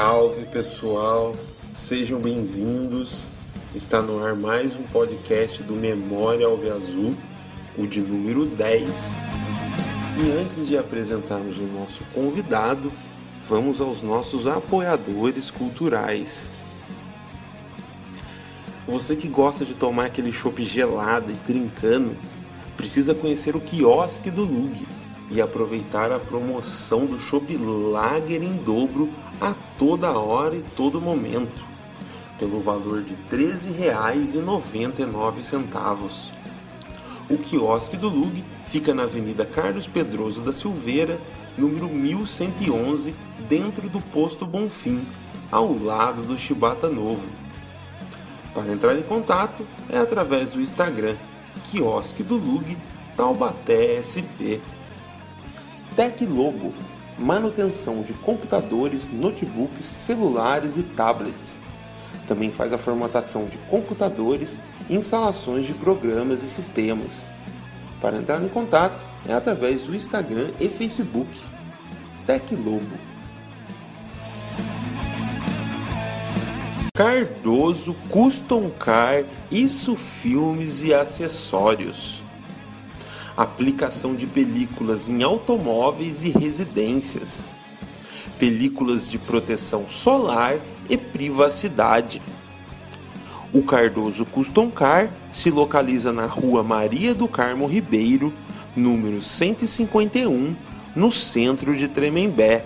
Salve pessoal, sejam bem-vindos. Está no ar mais um podcast do Memória Alve Azul, o de número 10. E antes de apresentarmos o nosso convidado, vamos aos nossos apoiadores culturais. Você que gosta de tomar aquele chopp gelado e trincando, precisa conhecer o quiosque do Lug e aproveitar a promoção do chopp Lager em dobro a toda hora e todo momento, pelo valor de R$ 13,99. O quiosque do Lug fica na Avenida Carlos Pedroso da Silveira, número 1111, dentro do posto Bonfim, ao lado do Chibata Novo. Para entrar em contato é através do Instagram, quiosque do Lug, Taubaté SP. Tec Logo, manutenção de computadores, notebooks, celulares e tablets. Também faz a formatação de computadores e instalações de programas e sistemas. Para entrar em contato é através do Instagram e Facebook. Tec Logo. Cardoso Custom Car, isso filmes e acessórios. Aplicação de películas em automóveis e residências. Películas de proteção solar e privacidade. O Cardoso Custom Car se localiza na rua Maria do Carmo Ribeiro, número 151, no centro de Tremembé.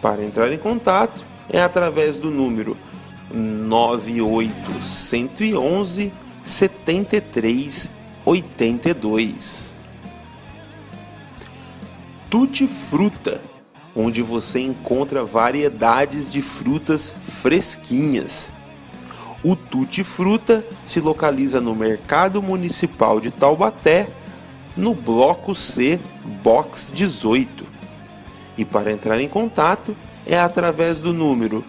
Para entrar em contato é através do número 98111 7382. Tutti Fruta, onde você encontra variedades de frutas fresquinhas. O Tutti Fruta se localiza no Mercado Municipal de Taubaté, no Bloco C, Box 18. E para entrar em contato é através do número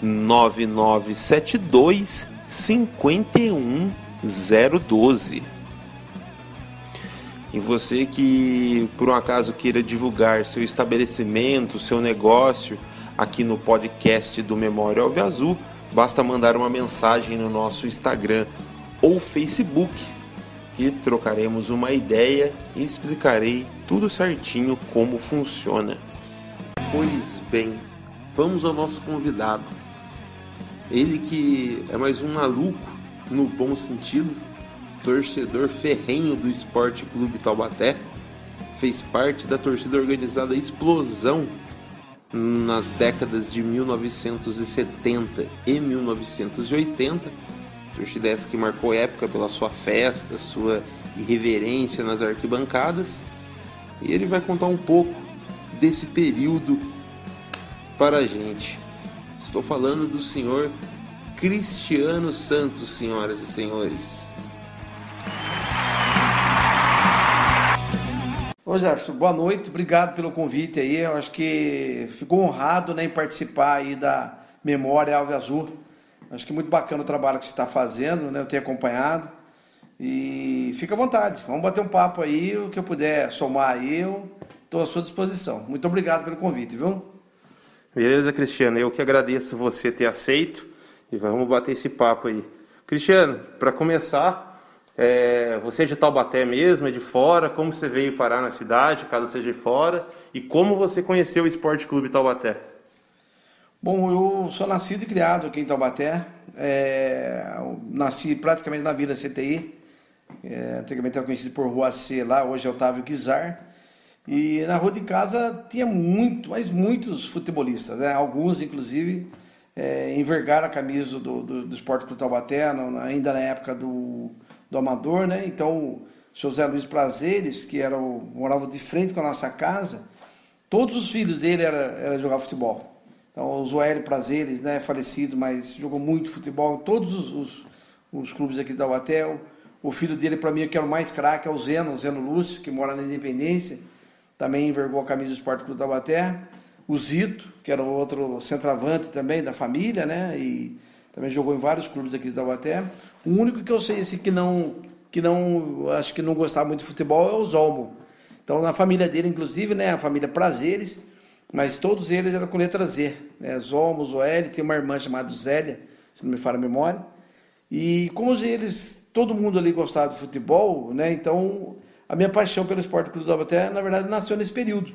9972 51012. E você que por um acaso queira divulgar seu estabelecimento, seu negócio aqui no podcast do Memória Alve Azul, basta mandar uma mensagem no nosso Instagram ou Facebook, que trocaremos uma ideia e explicarei tudo certinho como funciona. Pois bem, vamos ao nosso convidado. Ele que é mais um maluco, no bom sentido, torcedor ferrenho do Esporte Clube Taubaté, fez parte da torcida organizada Explosão nas décadas de 1970 e 1980. Torcida essa que marcou época pela sua festa, sua irreverência nas arquibancadas. E ele vai contar um pouco desse período para a gente. Estou falando do senhor Cristiano Santos, senhoras e senhores. Ô Gerson, boa noite, obrigado pelo convite aí. Eu acho que ficou honrado né, em participar aí da Memória Alve Azul. Acho que é muito bacana o trabalho que você está fazendo, né? Eu tenho acompanhado. E fica à vontade, vamos bater um papo aí, o que eu puder somar aí, eu estou à sua disposição. Muito obrigado pelo convite, viu? Beleza, Cristiano. Eu que agradeço você ter aceito e vamos bater esse papo aí. Cristiano, para começar, é, você é de Taubaté mesmo, é de fora? Como você veio parar na cidade, caso seja de fora? E como você conheceu o Esporte Clube Taubaté? Bom, eu sou nascido e criado aqui em Taubaté. É, nasci praticamente na Vila CTI. É, antigamente era conhecido por Rua C lá, hoje é Otávio Guizar. E na rua de casa tinha muito, mas muitos futebolistas, né? Alguns, inclusive, é, envergaram a camisa do, do, do Esporte Clube Taubaté, ainda na época do, do Amador, né? Então, o Zé Luiz Prazeres, que era o, morava de frente com a nossa casa, todos os filhos dele era, era jogar futebol. Então, o Zoélio Prazeres, né, falecido, mas jogou muito futebol em todos os, os, os clubes aqui de Taubaté. O, filho dele, para mim, que era o mais craque, é o Zeno, o Zeno Lúcio, que mora na Independência também envergou a camisa do Esporte Clube Taubaté. O Zito, que era outro centroavante também da família, né? E também jogou em vários clubes aqui de Taubaté. O único que eu sei assim, que não que não acho que não gostava muito de futebol é o Zolmo. Então na família dele inclusive, né, a família Prazeres, mas todos eles eram com letra Z, né? Zolmo, Zoeli, tem uma irmã chamada Zélia, se não me falha a memória. E como eles, todo mundo ali gostava de futebol, né? Então a minha paixão pelo esporte clube do Taubaté, na verdade, nasceu nesse período.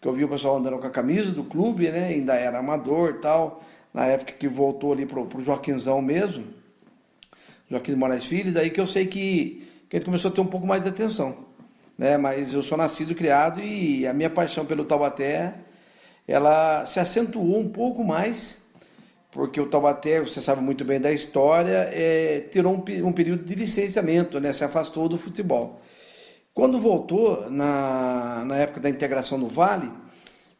Que eu vi o pessoal andando com a camisa do clube, né? Ainda era amador tal. Na época que voltou ali pro, pro Joaquinzão mesmo. Joaquim Moraes Filho, daí que eu sei que, que ele começou a ter um pouco mais de atenção. Né? Mas eu sou nascido, criado e a minha paixão pelo Taubaté, ela se acentuou um pouco mais, porque o Taubaté, você sabe muito bem da história, é, tirou um, um período de licenciamento, né? se afastou do futebol. Quando voltou, na, na época da integração no Vale,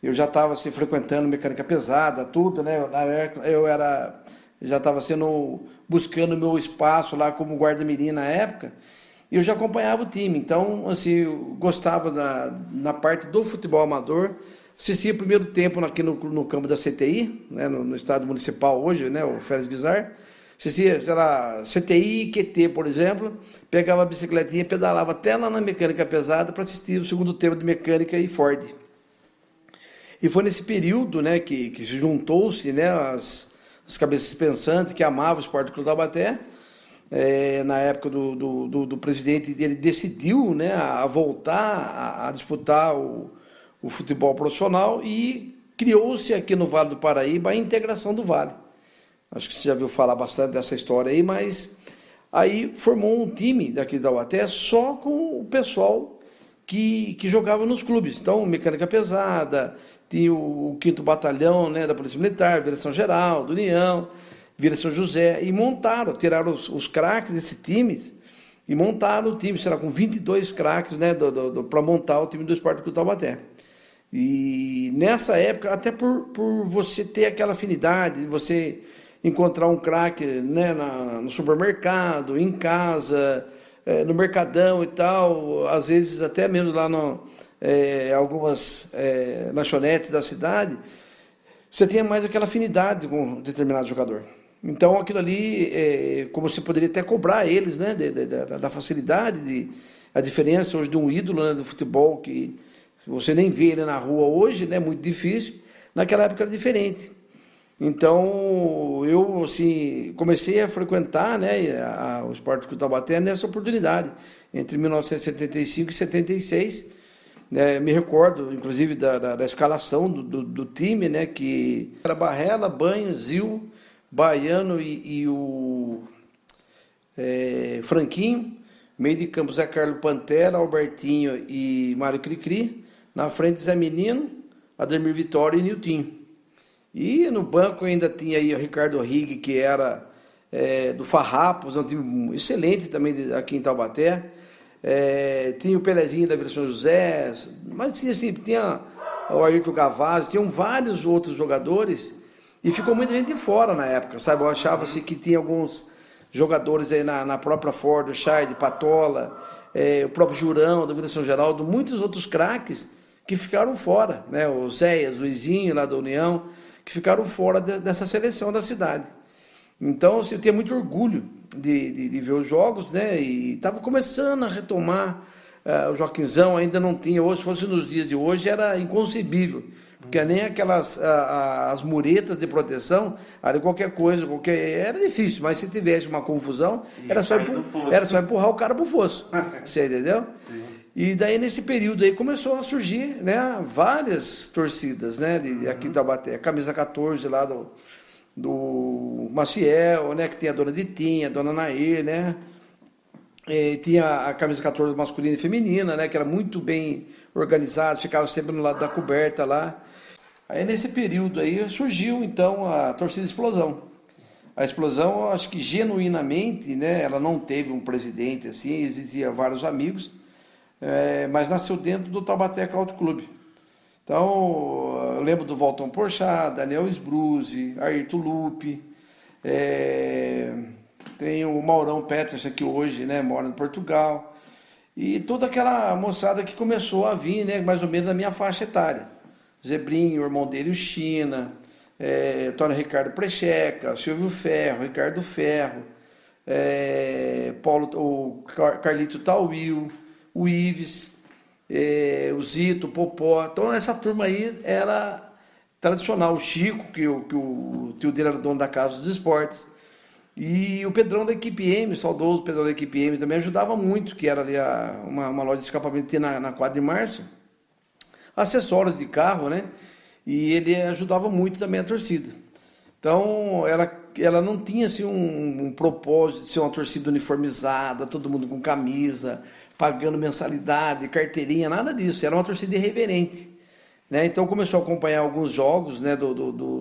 eu já estava assim, frequentando mecânica pesada, tudo, né? Na época eu era, já estava sendo buscando meu espaço lá como guarda-mirim na época, e eu já acompanhava o time. Então, assim, gostava da, na parte do futebol amador. Assisti o primeiro tempo aqui no, no campo da CTI, né, no, no estado municipal hoje, né, o Félix Guizar. Assistia, sei lá, CTI e QT, por exemplo. Pegava a bicicletinha e pedalava até lá na mecânica pesada para assistir o segundo tempo de mecânica e Ford. E foi nesse período né, que, que se juntou-se né, as, as cabeças pensantes que amavam o esporte Clube Taubaté. É, na época do, do, do, do, presidente, ele decidiu né, a voltar a, a disputar o, o futebol profissional e criou-se aqui no Vale do Paraíba a integração do Vale. Acho que você já viu falar bastante dessa história aí, mas aí formou um time daqui da Uaté só com o pessoal que, que jogava nos clubes. Então, mecânica pesada, tinha o, o 5 Batalhão né, da Polícia Militar, Direção Geral, do União, Vila São José, e montaram, tiraram os, os craques desses times e montaram o time, será com 22 craques né, para montar o time do Esporte do Taubaté. E nessa época, até por, por você ter aquela afinidade, você encontrar um craque né, no supermercado, em casa, é, no mercadão e tal, às vezes até mesmo lá no, é, algumas é, lanchonetes da cidade, você tinha mais aquela afinidade com um determinado jogador. Então aquilo ali, é, como você poderia até cobrar eles, né, de, de, de, da facilidade, de, a diferença hoje de um ídolo né, do futebol que você nem vê ele na rua hoje, né, muito difícil. Naquela época era diferente. Então eu assim comecei a frequentar, né, a, a, o Esporte Clube Taubaté nessa oportunidade entre 1975 e 76 né, me recordo, inclusive, da, da, da escalação do, do, do, time, né, que era Barrela, Banho, Zil, Baiano e, e o é, Franquinho. Meio de campo, Zé Carlos Pantera, Albertinho e Mário Cricri. Na frente, Zé Menino, Ademir Vitória e Nilton. E no banco ainda tinha aí o Ricardo Rig, que era é, do Farrapos, um time excelente também aqui em Taubaté. É, tinha o Pelezinho da Vila São José, mas tinha, assim, tinha o Ayrton Gavazzi, tinham vários outros jogadores e ficou muita gente de fora na época, sabe? Achava-se que tinha alguns jogadores aí na, na própria Ford, o Chay, Patola, é, o próprio Jurão, da Vila São Geraldo, muitos outros craques que ficaram fora, né? O Zéias, Luizinho lá da União, que ficaram fora de, dessa seleção da cidade. Então, assim, eu tinha muito orgulho de, de, de ver os jogos, né? E estava começando a retomar. Uh, o Joaquinzão ainda não tinha, hoje, se fosse nos dias de hoje, era inconcebível. Porque nem aquelas uh, as muretas de proteção, ali qualquer coisa, qualquer. Era difícil, mas se tivesse uma confusão, era só, empurrar, era só empurrar o cara para o fosso. Você entendeu? Sim. E daí, nesse período aí, começou a surgir né, várias torcidas, né? De, aqui em Taubaté. A camisa 14 lá do, do Maciel, né, que tem a dona Ditinha, a dona Nair, né? E tinha a camisa 14 masculina e feminina, né, que era muito bem organizado, ficava sempre no lado da coberta lá. Aí nesse período aí surgiu então a torcida Explosão. A Explosão, acho que genuinamente, né, ela não teve um presidente assim, existia vários amigos, é, mas nasceu dentro do Taubaté Auto Clube. Então, eu lembro do Walton Porchat, Daniel Sbruzzi, Ayrton Lupe, é, tem o Maurão Petras que hoje né, mora em Portugal, e toda aquela moçada que começou a vir, né, mais ou menos na minha faixa etária. Zebrinho, o irmão dele, o China, é, Tony Ricardo Precheca, Silvio Ferro, Ricardo Ferro, é, Paulo, o Carlito Tauil, o Ives, é, o Zito, o Popó. Então essa turma aí era tradicional. O Chico, que, o, que o tio dele era dono da Casa dos Esportes. E o Pedrão da equipe M, saudoso Pedrão da equipe M, também ajudava muito, que era ali a, uma, uma loja de escapamento que na, na 4 de março. Acessórios de carro, né? E ele ajudava muito também a torcida. Então, ela, ela não tinha assim, um, um propósito de ser uma torcida uniformizada, todo mundo com camisa, pagando mensalidade, carteirinha, nada disso. Era uma torcida irreverente. Né? Então começou a acompanhar alguns jogos né, do, do, do,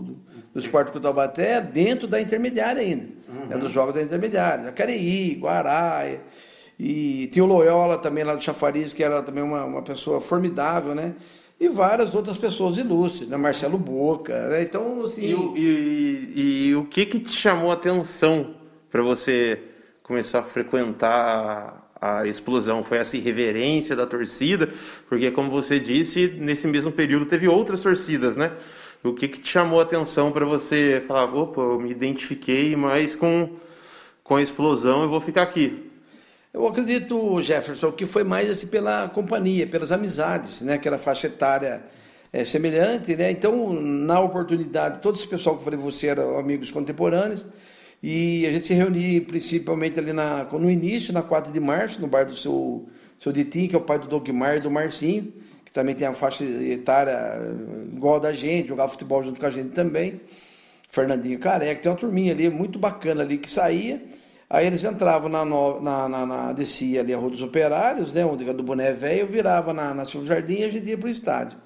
do Esporte Clube Taubaté dentro da intermediária ainda, uhum. né, dos jogos da intermediária. Jacareí, Guará, e, e tinha o Loyola também lá do Chafariz, que era também uma, uma pessoa formidável, né? E várias outras pessoas ilustres, né? Marcelo Boca, né? Então, assim... E, e, e o que que te chamou a atenção para você começar a frequentar a explosão, foi essa irreverência da torcida, porque como você disse, nesse mesmo período teve outras torcidas, né? O que, que te chamou a atenção para você falar, opa, eu me identifiquei mais com, com a explosão e vou ficar aqui? Eu acredito, Jefferson, que foi mais assim pela companhia, pelas amizades, né? Aquela faixa etária é, semelhante, né? Então, na oportunidade, todo esse pessoal que eu falei, você eram amigos contemporâneos, e a gente se reunia principalmente ali na, no início, na 4 de março, no bar do seu, seu Ditim, que é o pai do Dogmar e do Marcinho, que também tem a faixa etária igual da gente, jogava futebol junto com a gente também. Fernandinho Careca, tem uma turminha ali muito bacana ali que saía. Aí eles entravam na, na, na, na descia ali a Rua dos Operários, né, onde do Boné Velho, virava na, na Silvio Jardim e a gente ia para o estádio.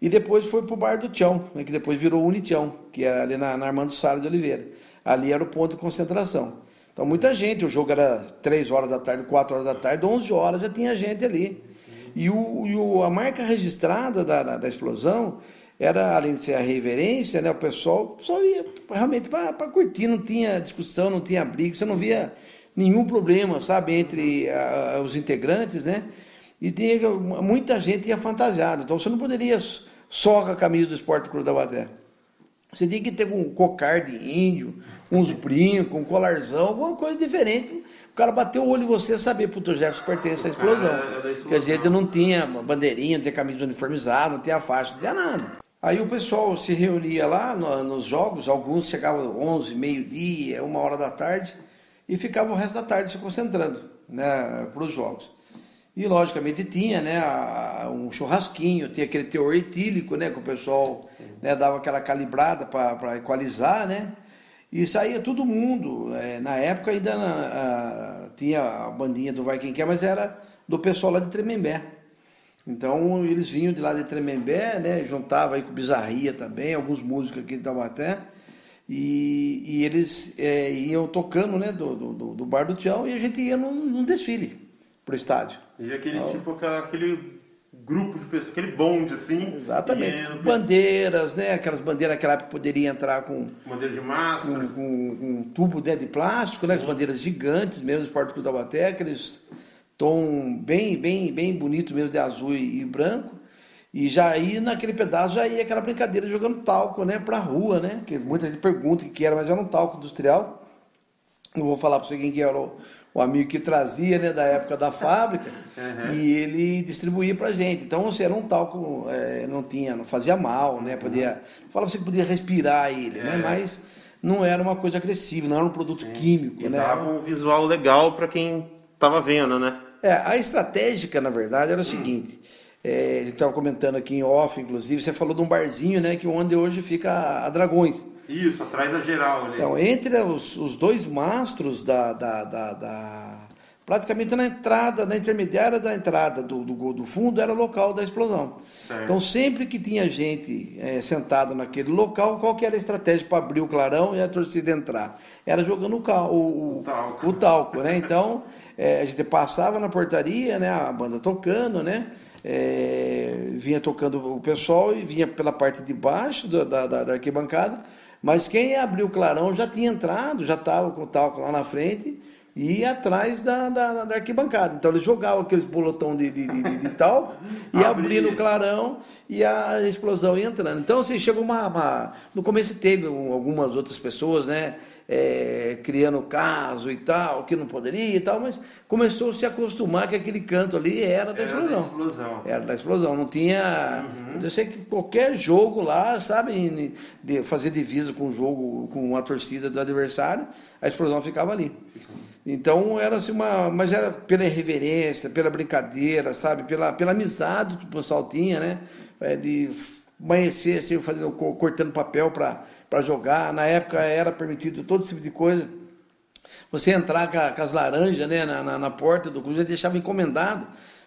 E depois foi para o Bar do Tião, né, que depois virou Unitião, que era ali na, na Armando Salles de Oliveira ali era o ponto de concentração. Então, muita gente, o jogo era 3 horas da tarde, 4 horas da tarde, 11 horas já tinha gente ali. E, o, e o, a marca registrada da, da, explosão era, além de ser a reverência, né, o pessoal, pessoal ia realmente para curtir, não tinha discussão, não tinha briga, você não via nenhum problema, sabe, entre a, os integrantes, né? E tinha, muita gente ia fantasiado, então você não poderia só com a camisa do Esporte Clube da Baté. Você tinha que ter um cocar de índio, uns brincos, um colarzão, alguma coisa diferente. O cara bateu o olho em você saber, puto, o Jefferson pertence à explosão. É, é Porque a gente não tinha bandeirinha, não tinha camisa uniformizada, não tinha faixa, não tinha nada. Aí o pessoal se reunia lá no, nos jogos, alguns chegavam 11, meio-dia, uma hora da tarde, e ficava o resto da tarde se concentrando né, para os jogos. E logicamente tinha né, um churrasquinho, tinha aquele teor etílico, né, que o pessoal né, dava aquela calibrada para equalizar, né? E saía todo mundo. É, na época ainda a, tinha a bandinha do Vai Quem Quer, mas era do pessoal lá de Tremembé. Então eles vinham de lá de Tremembé, né? Juntava aí com Bizarria também, alguns músicos aqui de Taubaté. E, e eles é, iam tocando né, do, do, do, bar do Tião e a gente ia num, num desfile pro estádio. E aquele então, tipo, aquele grupo de pessoas, aquele bonde assim. Exatamente. Bandeiras, né? Aquelas bandeiras naquela época poderia entrar com. Bandeira de massa. Com, com, com um tubo né, de plástico, né? As bandeiras gigantes mesmo, Esporte Clube da Baté, aqueles tom bem, bem, bem bonito mesmo de azul e, e branco. E já aí naquele pedaço já ia aquela brincadeira jogando talco, né, pra rua, né? Que muita gente pergunta o que era, mas era um talco industrial. Não vou falar para você quem que era o, o amigo que trazia, né, da época da fábrica, uhum. e ele distribuía para gente. Então, você era um talco, é, não tinha, não fazia mal, né, podia, falava você que podia respirar ele, né, é. né, mas não era uma coisa agressiva, não era um produto Sim. químico, e né. dava um visual legal para quem estava vendo, né. É, a estratégica, na verdade, era o hum. seguinte, é, a gente estava comentando aqui em off, inclusive, você falou de um barzinho, né, que onde hoje fica a Dragões. Isso, atrás da geral ali. Então, entre os, os dois mastros da, da, da, da, Praticamente na entrada, na intermediária da entrada do, do, do fundo, era o local da explosão. Certo. Então, sempre que tinha gente é, sentado naquele local, qual que era a estratégia para abrir o clarão e a torcida entrar? Era jogando o, cal, o, o, talco. o talco, né? Então, é, a gente passava na portaria, né? A banda tocando, né? É, vinha tocando o pessoal e vinha pela parte de baixo da, da, da arquibancada mas quem abriu o clarão já tinha entrado, já estava com o talco lá na frente e ia atrás da, da, da, arquibancada. Então eles jogavam aqueles bolotão de, de, de, de talco e abrindo o clarão e a explosão ia entrando. Então assim, chegou uma, uma... No começo teve algumas outras pessoas, né? É, criando caso e tal, que não poderia e tal, mas começou a se acostumar que aquele canto ali era da Era da explosão. explosão. Era da explosão, não tinha. Uhum. Eu sei que qualquer jogo lá, sabe, de fazer divisa com o jogo, com a torcida do adversário, a explosão ficava ali. Então era assim uma. Mas era pela irreverência, pela brincadeira, sabe? Pela, pela amizade que o pessoal tinha, né? É, de amanhecer assim, fazendo, co- cortando papel para jogar. Na época era permitido todo tipo de coisa. Você entrar com, a- com as laranjas né, na, na, na porta do clube, ele deixava encomendado.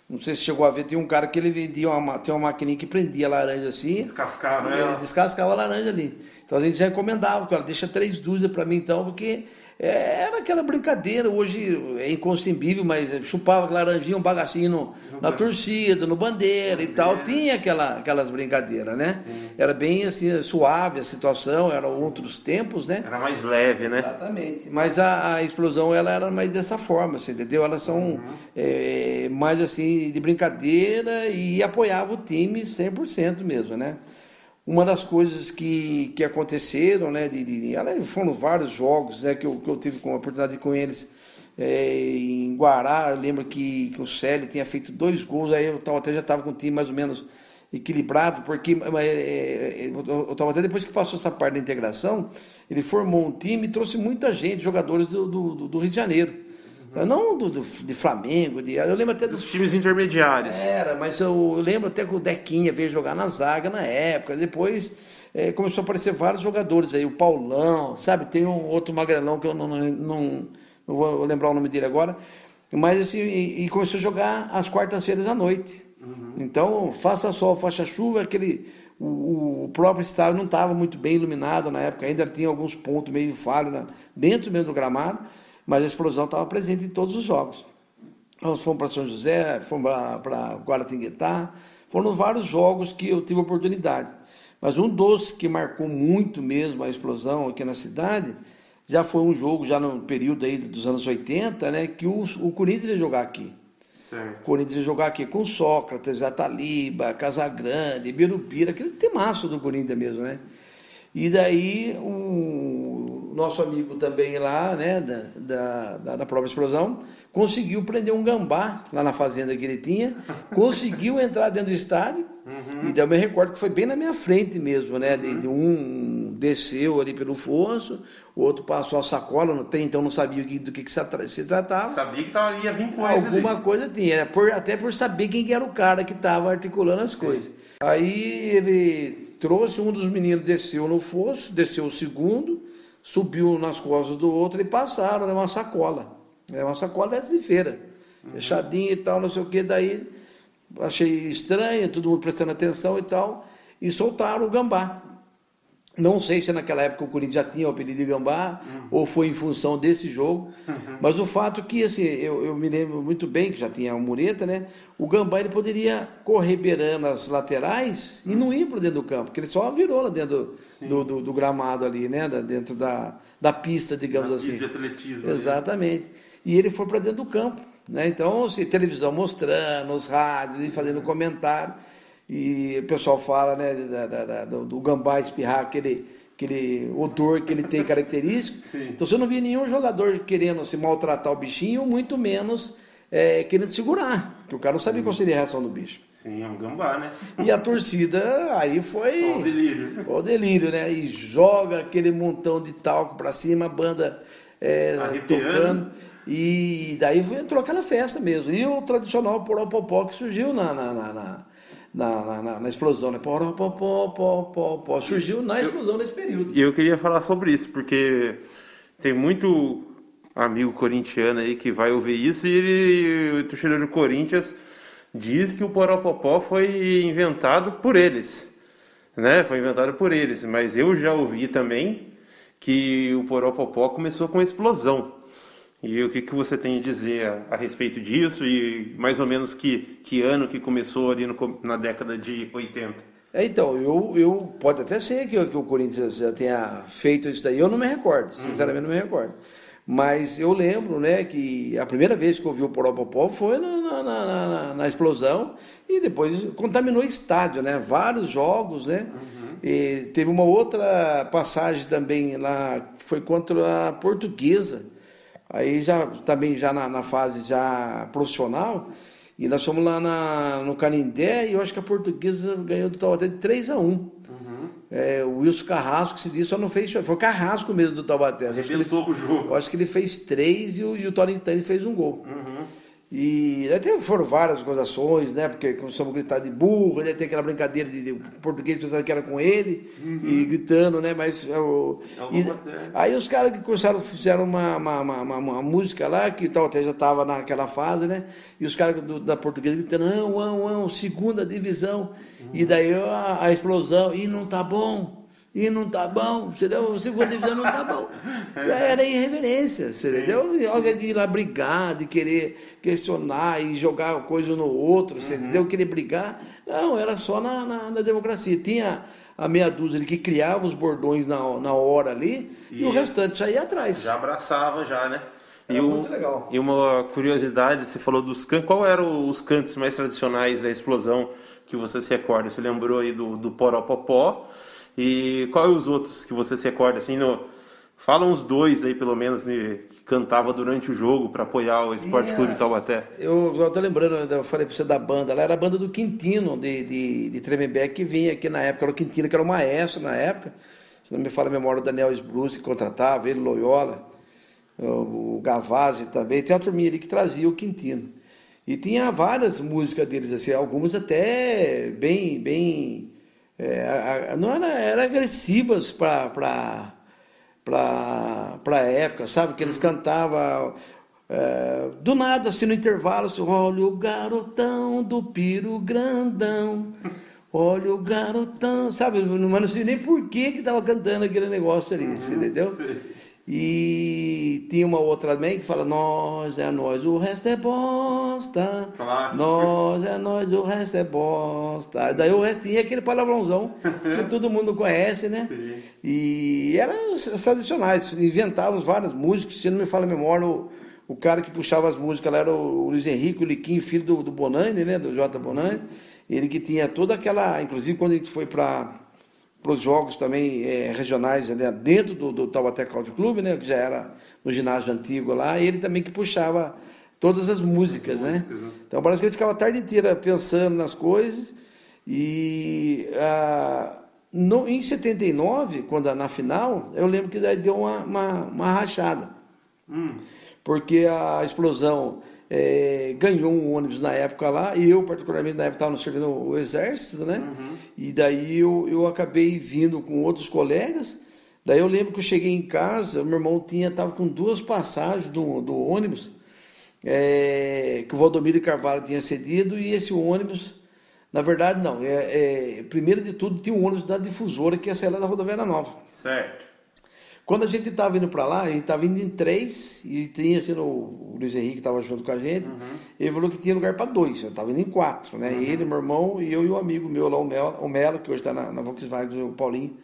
Não sei se chegou a ver, tem um cara que ele vendia uma, ma- tem uma maquininha que prendia a laranja assim. Descascava ele descascava a laranja ali. Então a gente já encomendava, cara, deixa três dúzias para mim então, porque era aquela brincadeira, hoje é inconcebível, mas chupava laranjinha, um bagacinho no- na torcida, no bandeira e tal, tinha aquela, aquelas brincadeiras, né? Era bem assim, suave a situação, eram outros tempos, né? Era mais leve, né? Exatamente. Mas a, a explosão ela era mais dessa forma, você entendeu? Elas são é, mais assim de brincadeira e apoiava o time 100% mesmo, né? Uma das coisas que, que aconteceram, né? De, de, foram vários jogos né, que, eu, que eu tive com a oportunidade com eles. É, em Guará, eu lembro que, que o Célio tinha feito dois gols, aí eu tava, até já estava com o time mais ou menos equilibrado, porque é, é, eu estava até depois que passou essa parte da integração, ele formou um time e trouxe muita gente, jogadores do, do, do Rio de Janeiro. Não do, do- de Flamengo, de, eu lembro até dos Dos times intermediários. era, mas eu, eu lembro até que o Dequinha veio jogar na zaga na época. Depois eh, começou a aparecer vários jogadores aí, o Paulão, sabe? Tem um outro magrelão que eu não, não, não, não vou lembrar o nome dele agora. Mas assim, e, e começou a jogar às quartas-feiras à noite. Então, faça sol, faça chuva, aquele. O, o próprio estádio não estava muito bem iluminado na época, ainda tinha alguns pontos meio falhos na- dentro mesmo do gramado, mas a explosão estava presente em todos os jogos. Nós fomos para São José, fomos para Guaratinguetá, foram vários jogos que eu tive oportunidade. Mas um dos que marcou muito mesmo a explosão aqui na cidade, já foi um jogo, já no período aí dos anos 80, né, que o, o Corinthians ia jogar aqui. O Certo. Corinthians ia jogar aqui com Sócrates, Ataliba, Casagrande, Birupira, aquele temaço do Corinthians mesmo, né? E daí o nosso amigo também lá, né, da, da, da, própria explosão, conseguiu prender um gambá lá na fazenda que ele tinha, conseguiu entrar dentro do estádio, e daí eu me recordo que foi bem na minha frente mesmo, né? De, de um desceu ali pelo fosso, o outro passou a sacola, até então não sabia do que, que se tratava. Sabia que tava, ia vir coisa Alguma ali. coisa tinha, né? por- até por saber quem que era o cara que estava articulando as coisas. Aí ele trouxe um dos meninos, desceu no fosso, desceu o segundo, subiu nas costas do outro e passaram, né? Uma sacola. É uma sacola dessa de feira. Fechadinha e tal, não sei o que, daí achei estranho, todo mundo prestando atenção e tal, e soltaram o gambá. Não sei se naquela época o Corinthians já tinha o apelido de Gambá ou foi em função desse jogo, mas o fato que assim, eu, eu me lembro muito bem que já tinha o Mureta, né? O Gambá ele poderia correr beirando as laterais e não ir para dentro do campo, porque ele só virou lá dentro do, do, do- do gramado ali, né? Da- dentro da, da pista, digamos assim. pista de atletismo. Exatamente. E ele foi para dentro do campo. Né? Então, assim, televisão mostrando, os rádios, e fazendo comentário. E o pessoal fala né, da- da- da- do, gambá espirrar, aquele, aquele odor que ele tem característico. Então você não via nenhum jogador querendo se maltratar o bichinho, muito menos é, querendo segurar. Porque o cara não sabia qual seria a reação do bicho. Sim, é um gambá, né? E a torcida aí foi. Só o delírio. Foi o delírio, né? E joga aquele montão de talco pra cima, a banda é, tocando. E daí entrou aquela festa mesmo. E o tradicional poropopó que surgiu na, na, na, na, na, na- na- na explosão, né? Poropopó, pó, pó, pó. Surgiu na explosão nesse período. E eu queria falar sobre isso, porque tem muito amigo corintiano aí que vai ouvir isso e ele, o torcedor do Corinthians diz que o Poropopó foi inventado por eles, né? Foi inventado por eles, mas eu já ouvi também que o Poropopó começou com a explosão. E o que, que você tem a dizer a, a respeito disso e mais ou menos que, que ano que começou ali no na década de 80? É, então, eu, eu pode até ser que, que o Corinthians já tenha feito isso daí, eu não me recordo, sinceramente não me recordo. Mas eu lembro, né, que a primeira vez que eu vi o Poropopó foi na, na, na, na- explosão e depois contaminou o estádio, né? Vários jogos, né? E teve uma outra passagem também lá, foi contra a portuguesa. Aí já também já na, na fase já profissional. E nós fomos lá na, no Canindé e eu acho que a portuguesa ganhou do Taubaté de 3 a 1 uhum. é, O Wilson Carrasco se disse, só não fez. Foi Carrasco mesmo do Taubaté. Arrebentou o jogo. Eu acho que ele fez três e o, e o Tony Tani fez um gol. Uhum. E até foram várias gozações, né? Porque começamos a gritar de burro, aí tem aquela brincadeira de, de português pensando que era com ele, uhum. e gritando, né? Mas é o, é e, aí os caras que começaram, fizeram uma, uma, uma, uma, uma música lá, que tal, até já estava naquela fase, né? E os caras da portuguesa gritando, não, não, não, segunda divisão. Uhum. E daí a, a explosão, e não tá bom e não tá bom, entendeu? O segundo divisão não tá bom. Era irreverência, entendeu? De ir lá brigar, de querer questionar e jogar coisa no outro, uhum. entendeu? Querer brigar. Não, era só na, na, na, democracia. Tinha a meia dúzia que criava os bordões na, na hora ali e, e o restante saía atrás. Já abraçava já, né? Era e muito legal. E uma curiosidade, você falou dos cantos. Qual eram os cantos mais tradicionais da explosão que você se recorda? Você lembrou aí do, do Poropopó e quais os outros que você se recorda assim? No... Fala uns dois aí, pelo menos, né, que cantava durante o jogo para apoiar o Esporte Clube de Taubaté. Eu, eu tô lembrando, eu falei para você da banda, lá era a banda do Quintino, de, de, de Tremembé, que vinha aqui na época, era o Quintino, que era o maestro na época. Se não me fala a memória, o Daniel Sbruce que contratava, ele, Loyola, o Gavazzi também. Tem uma turminha ali que trazia o Quintino. E tinha várias músicas deles, assim, algumas até bem, bem é, não era, era agressivas para para a época, sabe? Que eles cantavam é, do nada, assim, no intervalo, assim, olha o garotão do piro grandão, olha o garotão, sabe? Mas não sei nem por que que tava cantando aquele negócio ali, uhum, entendeu? E tinha uma outra também que fala, nós é nós, o resto é bosta. Clássico. Nós é nós, o resto é bosta. Daí o restinho é aquele palavrãozão que todo mundo conhece, né? Sim. E eram tradicionais, inventávamos várias músicas, se não me fala a memória, o, o cara que puxava as músicas lá era o, Luiz Henrique, o Liquinho, filho do, do Bonani, né? Do J. Bonani. Ele que tinha toda aquela, inclusive quando a gente foi para para os jogos também é, regionais né, dentro do, do Taubaté Country Club, né, que já era no ginásio antigo lá, e ele também que puxava todas as músicas, né? né? Então parece que ele ficava a tarde inteira pensando nas coisas e ah, no, em 79, quando na final, eu lembro que daí deu uma, uma, uma rachada. Hum. Porque a explosão é, ganhou um ônibus na época lá, e eu, particularmente, na época estava servindo o exército, né? Uhum. E daí eu, eu acabei vindo com outros colegas. Daí eu lembro que eu cheguei em casa, meu irmão tinha tava com duas passagens do, do ônibus é, que o Valdomiro Carvalho tinha cedido, e esse ônibus, na verdade, não. É, é, primeiro de tudo, tinha um ônibus da difusora que ia sair lá da rodoviária nova. Certo. Quando a gente estava indo para lá, a gente estava indo em três, e tinha assim, o Luiz Henrique estava junto com a gente, uhum. ele falou que tinha lugar para dois, eu estava indo em quatro, né? Uhum. Ele, meu irmão, e eu e o amigo meu lá, o Melo, o Melo que hoje está na, na Volkswagen, o Paulinho.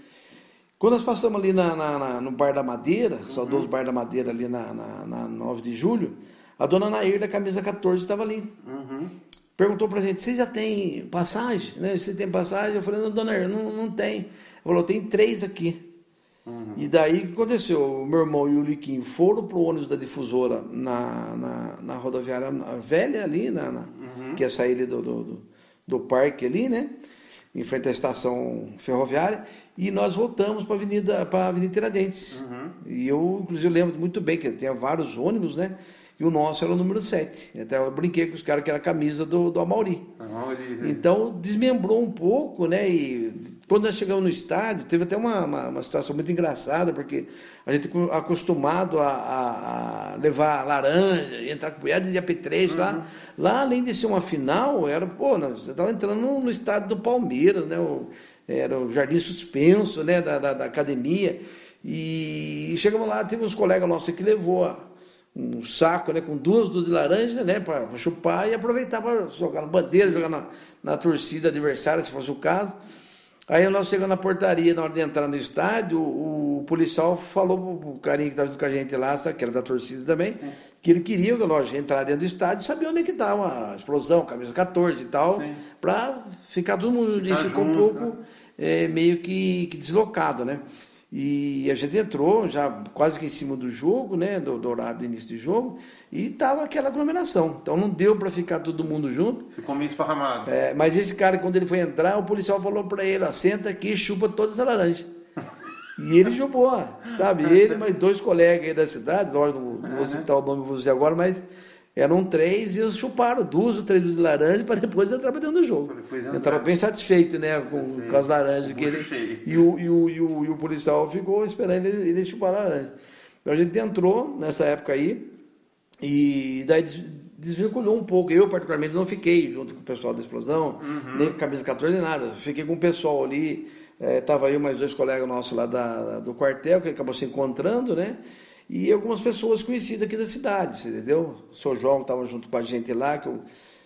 Quando nós passamos ali na, na, na no Bar da Madeira, uhum. saudoso Bar da Madeira ali na, na, na 9 de julho, a dona Nair da camisa 14 estava ali. Uhum. Perguntou para a gente, você já tem passagem? Né? Você tem passagem? Eu falei, não, dona Nair, não, não tem. Ela falou, tem três aqui. Uhum. E daí o que aconteceu? O meu irmão e o Liquinho foram pro ônibus da difusora na, na, na rodoviária velha ali, na, na uhum. que ia sair ali do, do, do, do, parque ali, né? Em frente à estação ferroviária. E nós voltamos para a Avenida, pra Avenida Tiradentes. Uhum. E eu, inclusive, lembro muito bem que tinha vários ônibus, né? e o nosso era o número 7. Até eu brinquei com os caras que era a camisa do, do Amauri. Amauri né? Então desmembrou um pouco, né? E quando nós chegamos no estádio, teve até uma, uma, uma situação muito engraçada, porque a gente acostumado a, a, a levar laranja, entrar com punhado de AP3 uhum. lá. Lá, além de ser uma final, era, pô, nós estava entrando no, no, estádio do Palmeiras, né? O, era o jardim suspenso, né? Da, da, da academia. E chegamos lá, teve uns colegas nossos que levou a um saco né, com duas duas de laranja né, para chupar e aproveitar para jogar na bandeira, jogar na, na torcida adversária, se fosse o caso. Aí nós chegamos na portaria, na hora de entrar no estádio, o, o policial falou pro, carinha que estava com a gente lá, que era da torcida também, Sim. que ele queria, lógico, entrar dentro do estádio e saber onde é que estava a explosão, camisa 14 e tal, para ficar todo mundo, e ficou um pouco é, meio que, que, deslocado, né? E a gente entrou já quase que em cima do jogo, né, do, do horário do início do jogo, e tava aquela aglomeração. Então não deu para ficar todo mundo junto. Ficou meio esparramado. É, mas esse cara, quando ele foi entrar, o policial falou para ele, senta aqui e chupa todas as laranjas. E ele jogou, sabe? Ele, mais dois colegas aí da cidade, não, não vou citar o nome de você agora, mas eram três e eles chuparam duas ou três de laranja para depois entrar para dentro do jogo. Entraram bem satisfeito, né? Com, com as laranjas que ele. E o, e, o, e, o, e o policial ficou esperando ele, ele chupar a laranja. Então a gente entrou nessa época aí e daí desvinculou um pouco. Eu, particularmente, não fiquei junto com o pessoal da explosão, uhum. nem com camisa 14, nem nada. Fiquei com o pessoal ali Estava é, eu mais dois colegas nossos lá da, do quartel, que acabou se encontrando, né? E algumas pessoas conhecidas aqui da cidade, entendeu? O senhor João estava junto com a gente lá, que eu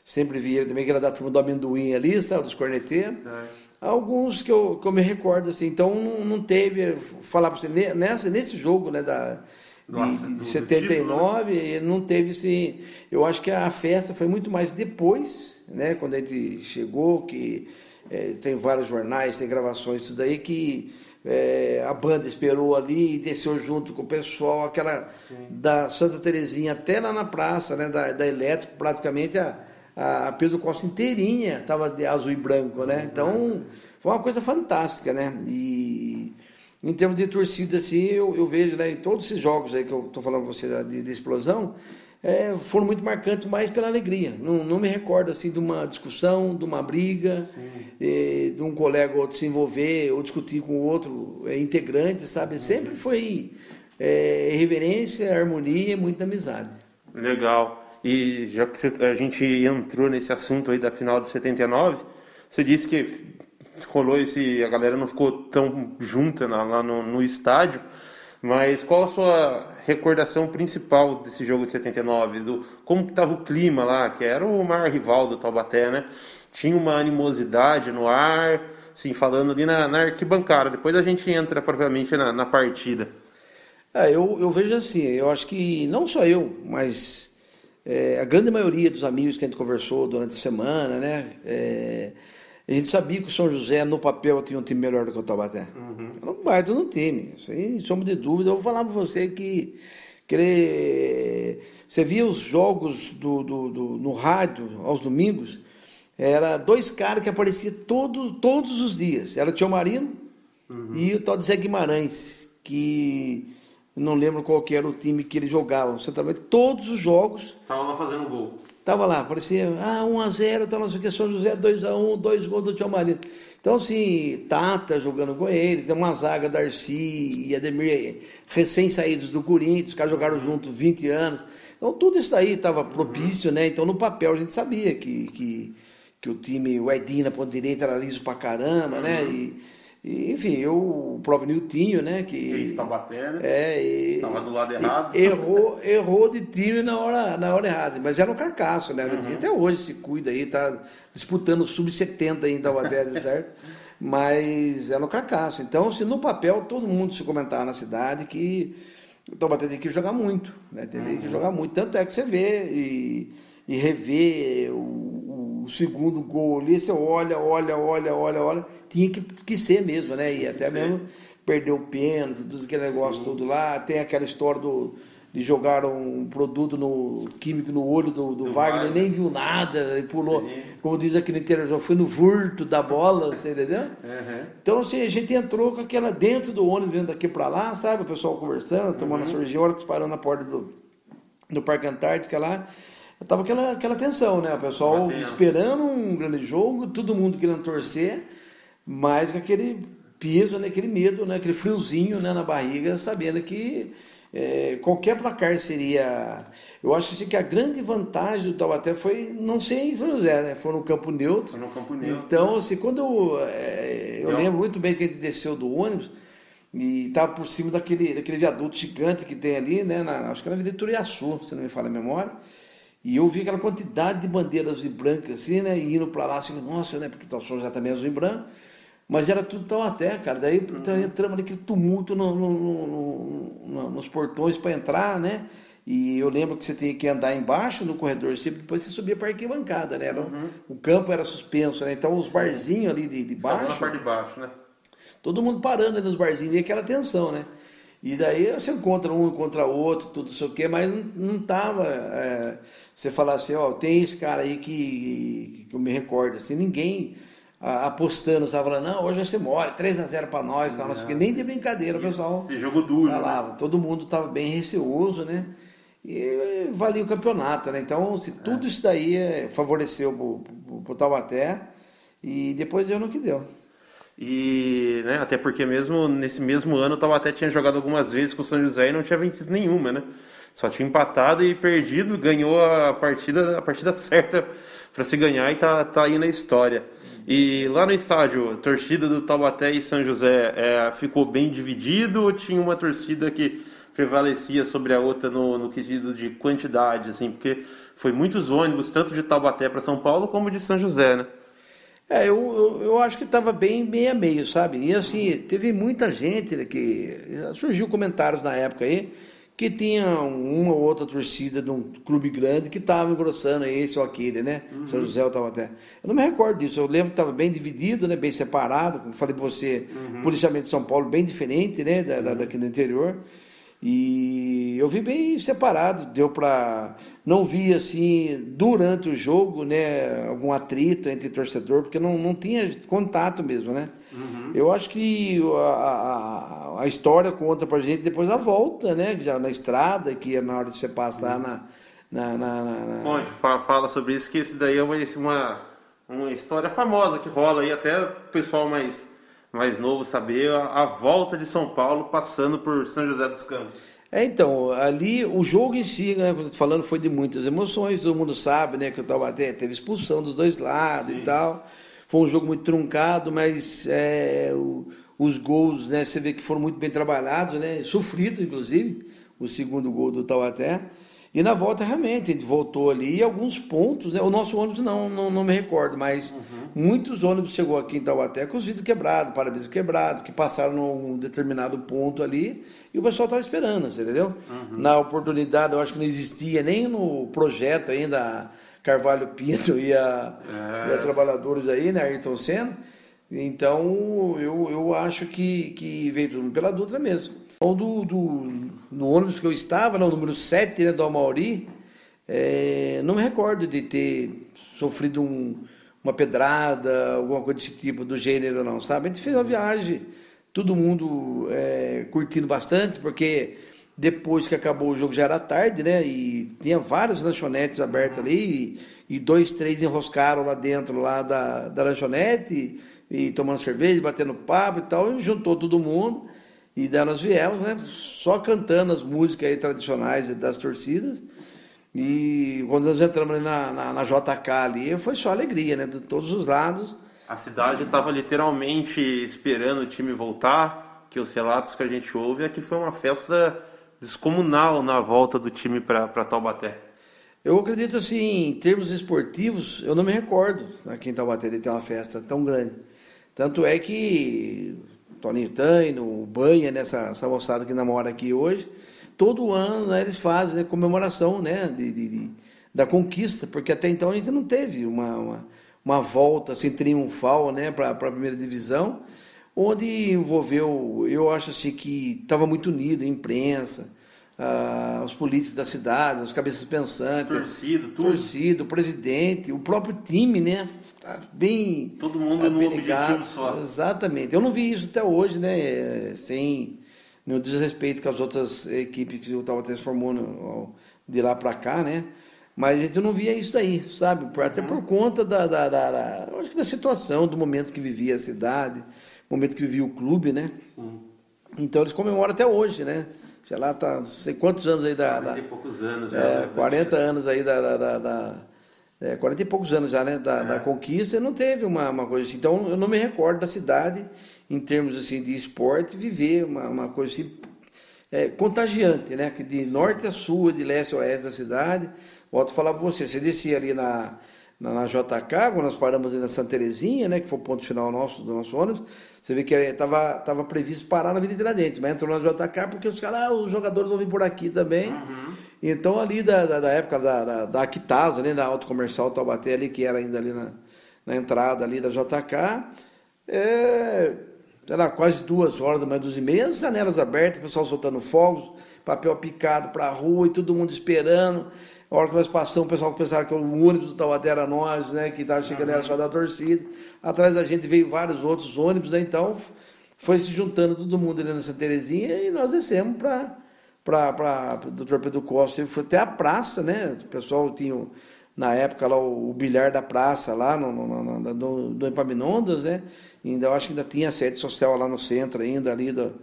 sempre vi ele também, que era da turma do amendoim ali, sabe, dos corneteiros. É. Alguns que eu, que eu me recordo, assim, então não, não teve, falar para você, nessa, nesse jogo, né, da, Nossa, de, de 79, título, né? não teve, assim, eu acho que a festa foi muito mais depois, né, quando a gente chegou, que é, tem vários jornais, tem gravações, tudo aí, que é, a banda esperou ali e desceu junto com o pessoal, aquela Sim. da Santa Terezinha até lá na praça, né, da, da Elétrico, praticamente a, a Pedro Costa inteirinha estava de azul e branco, né? Então foi uma coisa fantástica, né? E em termos de torcida, assim, eu, eu vejo, né, em todos esses jogos aí que eu estou falando com você de, de explosão, é, foram muito marcantes mais pela alegria. Não, não, me recordo assim de uma discussão, de uma briga, é, de um colega ou outro se envolver ou discutir com o outro é, integrante, sabe? Uhum. Sempre foi é, reverência, harmonia, muita amizade. Legal. E já que a gente entrou nesse assunto aí da final de 79, você disse que rolou esse, a galera não ficou tão junta lá no, no estádio. Mas qual a sua recordação principal desse jogo de 79? Do, como estava o clima lá, que era o maior rival do Taubaté, né? Tinha uma animosidade no ar, assim, falando ali na, na arquibancada. Depois a gente entra propriamente na, na partida. É, eu, eu vejo assim, eu acho que não só eu, mas é, a grande maioria dos amigos que a gente conversou durante a semana, né? É, a gente sabia que o São José, no papel, tinha um time melhor do que o Taubaté. Uhum. Era um baita no time. Aí, sombra de dúvida. Eu vou falar para você que querer... você via os jogos do, do, do, no rádio aos domingos, era dois caras que apareciam todo, todos os dias. Era o Tio Marino uhum. e o tal de Zé Guimarães, que não lembro qual que era o time que ele jogava. Você todos os jogos. Estava lá fazendo gol. Tava lá, parecia, ah, 1x0, tá, não sei o que, São José 2x1, dois gols do Tio Marino. Então, assim, Tata jogando com eles, tem uma zaga, Darcy e Ademir, recém-saídos do Corinthians, os caras jogaram juntos 20 anos. Então, tudo isso aí estava propício, né? Então, no papel, a gente sabia que, que, que o time, o Edinho na ponta direita era liso pra caramba, né? E, e, enfim, eu, o próprio Niltinho, né? Que Ex-Taubaté, né? É, Estava do lado errado. Errou, errou de time na hora, na hora errada, mas era um carcaço, né? Uhum. Até hoje se cuida aí, tá disputando sub-70 aí em Taubaté, certo? Mas era um carcaço. Então, se no papel todo mundo se comentava na cidade que o Taubaté tem que jogar muito, né? Tem uhum. que jogar muito. Tanto é que você vê e, e revê o, o segundo gol ali, você olha, olha, olha, olha, olha tinha que, que ser mesmo, né? E até mesmo perdeu o pênalti, tudo aquele negócio Sim. todo lá. Tem aquela história do, de jogar um produto no, químico no olho do, do, do Wagner, Wagner, nem viu nada, e pulou, Sim. como diz aqui no interior, foi no vurto da bola, você entendeu? Uhum. Então, assim, a gente entrou com aquela dentro do ônibus, vendo daqui para lá, sabe? O pessoal conversando, tomando uhum. a cervejinha, hora parando na porta do, do Parque Antártica lá. Tava aquela, aquela tensão, né? O pessoal esperando um grande jogo, todo mundo querendo torcer mas com aquele peso, né, aquele medo, né, aquele friozinho né, na barriga, sabendo que é, qualquer placar seria. Eu acho assim, que a grande vantagem do Taubaté foi não ser em São José, né? Foi no campo neutro. Foi no campo neutro. Então, assim, quando eu, é, eu lembro muito bem que gente desceu do ônibus e estava por cima daquele, daquele viaduto gigante que tem ali, né? Na, acho que era na Avenida Turiaçu, se não me falha a memória. E eu vi aquela quantidade de bandeiras e brancas, assim, né? E indo para lá, assim, nossa, né? Porque o São José também é azul e branco. Mas era tudo tão até, cara. Daí uhum. entramos naquele tumulto no, no, no, nos portões para entrar, né? E eu lembro que você tinha que andar embaixo no corredor sempre, depois você subia para a arquibancada, né? Uhum. O campo era suspenso, né? Então os barzinhos ali de, de baixo. Na parte de baixo, né? Todo mundo parando ali nos barzinhos e aquela tensão, né? E daí você encontra um contra outro, tudo isso o quê, mas não, não tava. É, você falar assim, ó, tem esse cara aí que, que eu me recordo, assim, ninguém apostando, estava falando, não, hoje vai ser mole, 3 a 0 para nós, tal, não. nem de brincadeira, o pessoal. Esse jogo duro. Né? Falava, né? todo mundo estava bem receoso, né? E valia o campeonato, né? Então, se tudo é. isso daí é, favoreceu o Taubaté e depois deu no que deu. E, né, até porque mesmo nesse mesmo ano o Taubaté tinha jogado algumas vezes com o São José e não tinha vencido nenhuma, né? Só tinha empatado e perdido, ganhou a partida, a partida certa para se ganhar e tá, tá aí na história. E lá no estádio, a torcida do Taubaté e São José é, ficou bem dividido ou tinha uma torcida que prevalecia sobre a outra no, no quesito de quantidade, assim, porque foi muitos ônibus, tanto de Taubaté para São Paulo como de São José, né? É, eu, eu, eu acho que estava bem meio a meio, sabe? E assim, teve muita gente que. Surgiu comentários na época aí que tinha uma ou outra torcida de um clube grande que estava engrossando esse ou aquele, né? Uhum. São José estava até. Eu não me recordo disso, eu lembro que estava bem dividido, né? bem separado, como falei para você, uhum. policiamento de São Paulo bem diferente né? Da, da, daqui do interior. E eu vi bem separado, deu para não vi assim durante o jogo, né, algum atrito entre torcedor, porque não, não tinha contato mesmo, né? Uhum. Eu acho que a, a, a, história conta pra gente depois da volta, né, já na estrada, que é na hora de você passar uhum. na, na, na, na... Bom, fala sobre isso, que esse daí é uma, uma, uma história famosa que rola aí, até o pessoal mais mais novo saber a, a volta de São Paulo passando por São José dos Campos. É, então, ali o jogo em si, né, falando, foi de muitas emoções, todo mundo sabe, né, que o Taubaté teve expulsão dos dois lados Sim. e tal. Foi um jogo muito truncado, mas é, o, os gols, né, você vê que foram muito bem trabalhados, né, sofrido, inclusive, o segundo gol do Taubaté. E na volta, realmente, a gente voltou ali e alguns pontos, né? o nosso ônibus não, não, não me recordo, mas uhum. muitos ônibus chegou aqui em Taubaté com os vidros quebrados, para-brisa quebrados, que passaram num determinado ponto ali e o pessoal estava esperando, você entendeu? Uhum. Na oportunidade, eu acho que não existia nem no projeto ainda Carvalho Pinto e a, é. e a Trabalhadores aí, né, Ayrton Senna. Então, eu, eu acho que, que veio tudo pela Dutra mesmo. Então, do, do, no ônibus que eu estava, no número 7 né, do Amauri, é, não me recordo de ter sofrido um, uma pedrada, alguma coisa desse tipo, do gênero, não, sabe? A gente fez uma viagem, todo mundo é, curtindo bastante, porque depois que acabou o jogo já era tarde, né? E tinha várias lanchonetes abertas ali, e, e dois, três enroscaram lá dentro lá da, da lanchonete, e, e tomando cerveja, batendo papo e tal, e juntou todo mundo. E daí nós viemos, né, só cantando as músicas aí tradicionais das torcidas. E quando nós entramos ali na, na, na JK ali, foi só alegria, né? De todos os lados. A cidade estava literalmente esperando o time voltar, que os relatos que a gente ouve é que foi uma festa descomunal na volta do time para Taubaté. Eu acredito assim, em termos esportivos, eu não me recordo aqui em Taubaté de ter uma festa tão grande. Tanto é que Toninho Taino, o Banha, né, essa moçada que namora aqui hoje, todo ano né, eles fazem né, comemoração né, de, de, de, da conquista, porque até então a gente não teve uma, uma, uma volta assim, triunfal né, para a primeira divisão, onde envolveu, eu acho assim que estava muito unido, a imprensa, ah, os políticos da cidade, as cabeças pensantes, torcido, tudo. torcido, o presidente, o próprio time, né? Bem. Todo mundo no objetivo só. Exatamente. Eu não vi isso até hoje, né? Sem nenhum desrespeito com as outras equipes que o Taubaté formou no, de lá para cá, né? Mas a gente não via isso aí, sabe? Até uhum. por conta da, da, da, da, acho que da situação, do momento que vivia a cidade, momento que vivia o clube, né? Sim. Então eles comemoram até hoje, né? Sei lá, tá, sei quantos anos aí da. 40 e poucos anos já. É, 40 né? anos aí da, da, da é, 40 e poucos anos já, né, da, é. da conquista, não teve uma, uma coisa assim. Então, eu não me recordo da cidade, em termos assim de esporte, viver uma, uma coisa assim é, contagiante, né, que de norte a sul, de leste a oeste da cidade. Volto a falar para você, você descia ali na, na, na JK, quando nós paramos ali na Santa Terezinha, né, que foi o ponto final nosso, do nosso ônibus, você vê que estava tava previsto parar na Avenida Tiradentes, mas entrou na JK porque os caras, ah, os jogadores vão vir por aqui também. Uhum. Então ali da, da, da época da, da, da Aquitasa, né, da Auto Comercial Taubaté ali, que era ainda ali na, na entrada ali da JK, é, era quase duas horas, mais duas e meia, as janelas abertas, o pessoal soltando fogos, papel picado para a rua e todo mundo esperando. A hora que nós passamos, o pessoal pensava que o único do Taubaté era nós, né? Que estava chegando era só da torcida. Atrás da gente veio vários outros ônibus, né? Então foi se juntando todo mundo ali nessa Terezinha e nós descemos para para do Torpedo Costa. Foi até a praça, né? O pessoal tinha na época lá o, o bilhar da praça lá no, no, no, no do Epaminondas, né? Ainda eu acho que ainda tinha sede social lá no centro ainda ali do,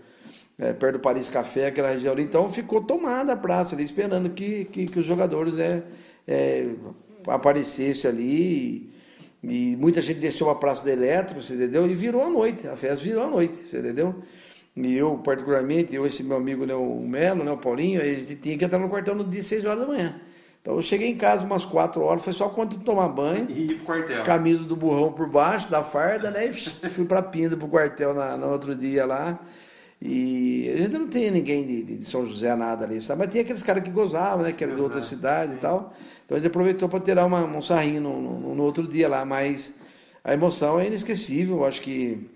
é, perto do Paris Café, aquela região ali. Então ficou tomada a praça ali, esperando que, que, que os jogadores é, é, aparecessem ali. E, e, muita gente desceu a praça do elétrico, você entendeu? E virou a noite, a festa virou a noite, você entendeu? E eu, particularmente, eu esse meu amigo né, o Melo, né, o Paulinho, a gente tinha que entrar no quartel no dia 6 horas da manhã. Então eu cheguei em casa umas 4 horas, foi só quando tomar banho. E ir pro quartel. Camisa do burrão por baixo, da farda, né? E fui pra Pinda pro quartel na, no outro dia lá. E a gente não tem ninguém de, de São José nada ali, sabe? Mas tinha aqueles caras que gozavam, né? Que eram de outra cidade e tal. Então a gente aproveitou para tirar uma, um sarrinho no, no, no, outro dia lá, mas a emoção é inesquecível. Eu acho que,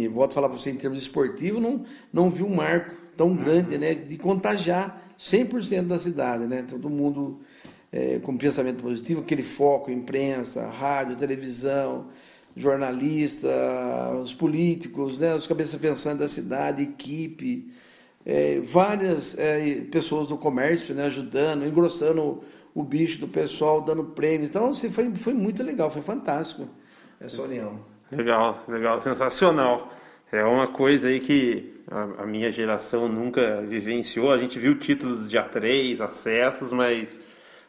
e volto a falar para você em termos esportivos, não, não vi um marco tão grande, né? De contagiar 100% da cidade, né? Todo mundo é, com pensamento positivo, aquele foco, imprensa, rádio, televisão jornalista, os políticos, né, os cabeças pensantes da cidade, equipe, é, várias é, pessoas do comércio né, ajudando, engrossando o, o, bicho do pessoal, dando prêmios. Então, assim, foi, foi muito legal, foi fantástico essa união. Legal, legal, sensacional. É uma coisa aí que a, a minha geração nunca vivenciou. A gente viu títulos de A3, acessos, mas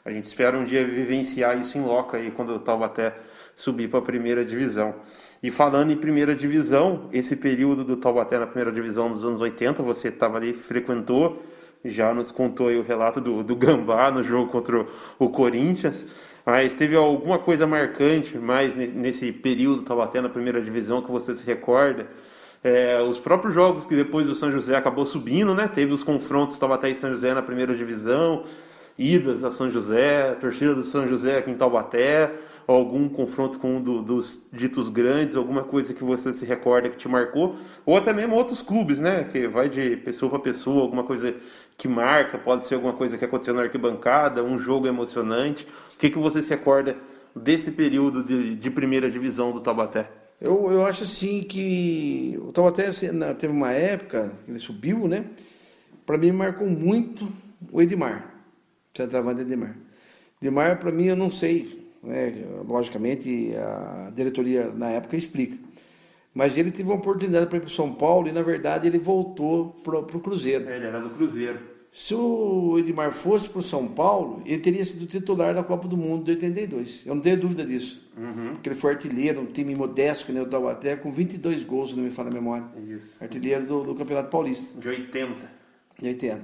a gente espera um dia vivenciar isso em loco aí quando o Taubaté subir para a primeira divisão. E falando em primeira divisão, esse período do Taubaté na primeira divisão dos anos 80, você estava ali, frequentou, já nos contou o relato do, do Gambá no jogo contra o Corinthians. Mas teve alguma coisa marcante mais nesse período do Taubaté na primeira divisão que você se recorda? É, os próprios jogos que depois o São José acabou subindo, né? Teve os confrontos Taubaté e São José na primeira divisão, idas a São José, torcida do São José aqui em Taubaté algum confronto com um do, dos ditos grandes, alguma coisa que você se recorda que te marcou, ou até mesmo outros clubes, né? Que vai de pessoa para pessoa, alguma coisa que marca, pode ser alguma coisa que aconteceu na arquibancada, um jogo emocionante. O que, que você se recorda desse período de, de primeira divisão do Taubaté? Eu, eu acho assim que o Taubaté assim, teve uma época, ele subiu, né? Para mim marcou muito o Edmar, centroavante Edmar. Edmar, para mim, eu não sei, né? logicamente a diretoria na época explica. Mas ele teve uma oportunidade para ir para São Paulo e, na verdade, ele voltou para o Cruzeiro. É, ele era do Cruzeiro. Se o Edmar fosse para o São Paulo, ele teria sido titular da Copa do Mundo de 82. Eu não tenho dúvida disso. Uhum. Porque ele foi artilheiro, um time modesto, que nem o Taubaté, com 22 gols, se não me fala a memória. Isso. Artilheiro do, do Campeonato Paulista. De 80. De 80.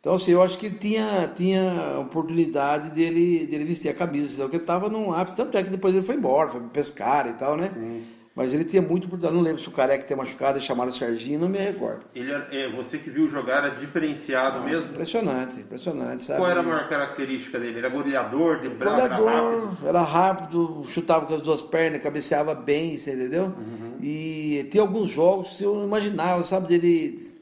Então, assim, eu acho que ele tinha, tinha oportunidade dele, dele vestir a camisa, porque estava num ápice, tanto é que depois ele foi embora, foi pescar e tal, né? Sim. Mas ele tinha muito oportunidade, não lembro se o Careca tem machucado chamaram o Serginho, não me recordo. Ele é, você que viu jogar era diferenciado Nossa, mesmo? Impressionante, impressionante, sabe? Qual era a maior característica dele? Era goleador, de braço, goleador, era rápido? Era rápido, chutava com as duas pernas, cabeceava bem, você entendeu? Uhum. E tinha alguns jogos que eu imaginava, sabe, dele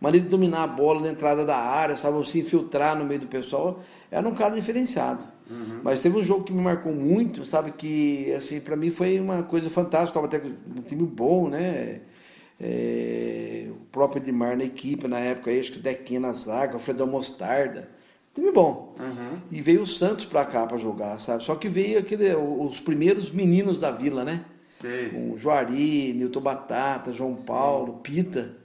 maneira de dominar a bola na entrada da área, sabe, se infiltrar no meio do pessoal, era um cara diferenciado. Uhum. Mas teve um jogo que me marcou muito, sabe, que assim, para mim foi uma coisa fantástica, estava até com um time bom, né? É, o próprio Edmar na equipe na época, acho que o Dequinha na zaga, o Fredão Mostarda, time bom. Uhum. E veio o Santos para cá para jogar, sabe? Só que veio aquele, os primeiros meninos da vila, né? Com Juari, Milton Batata, João Paulo, Pita.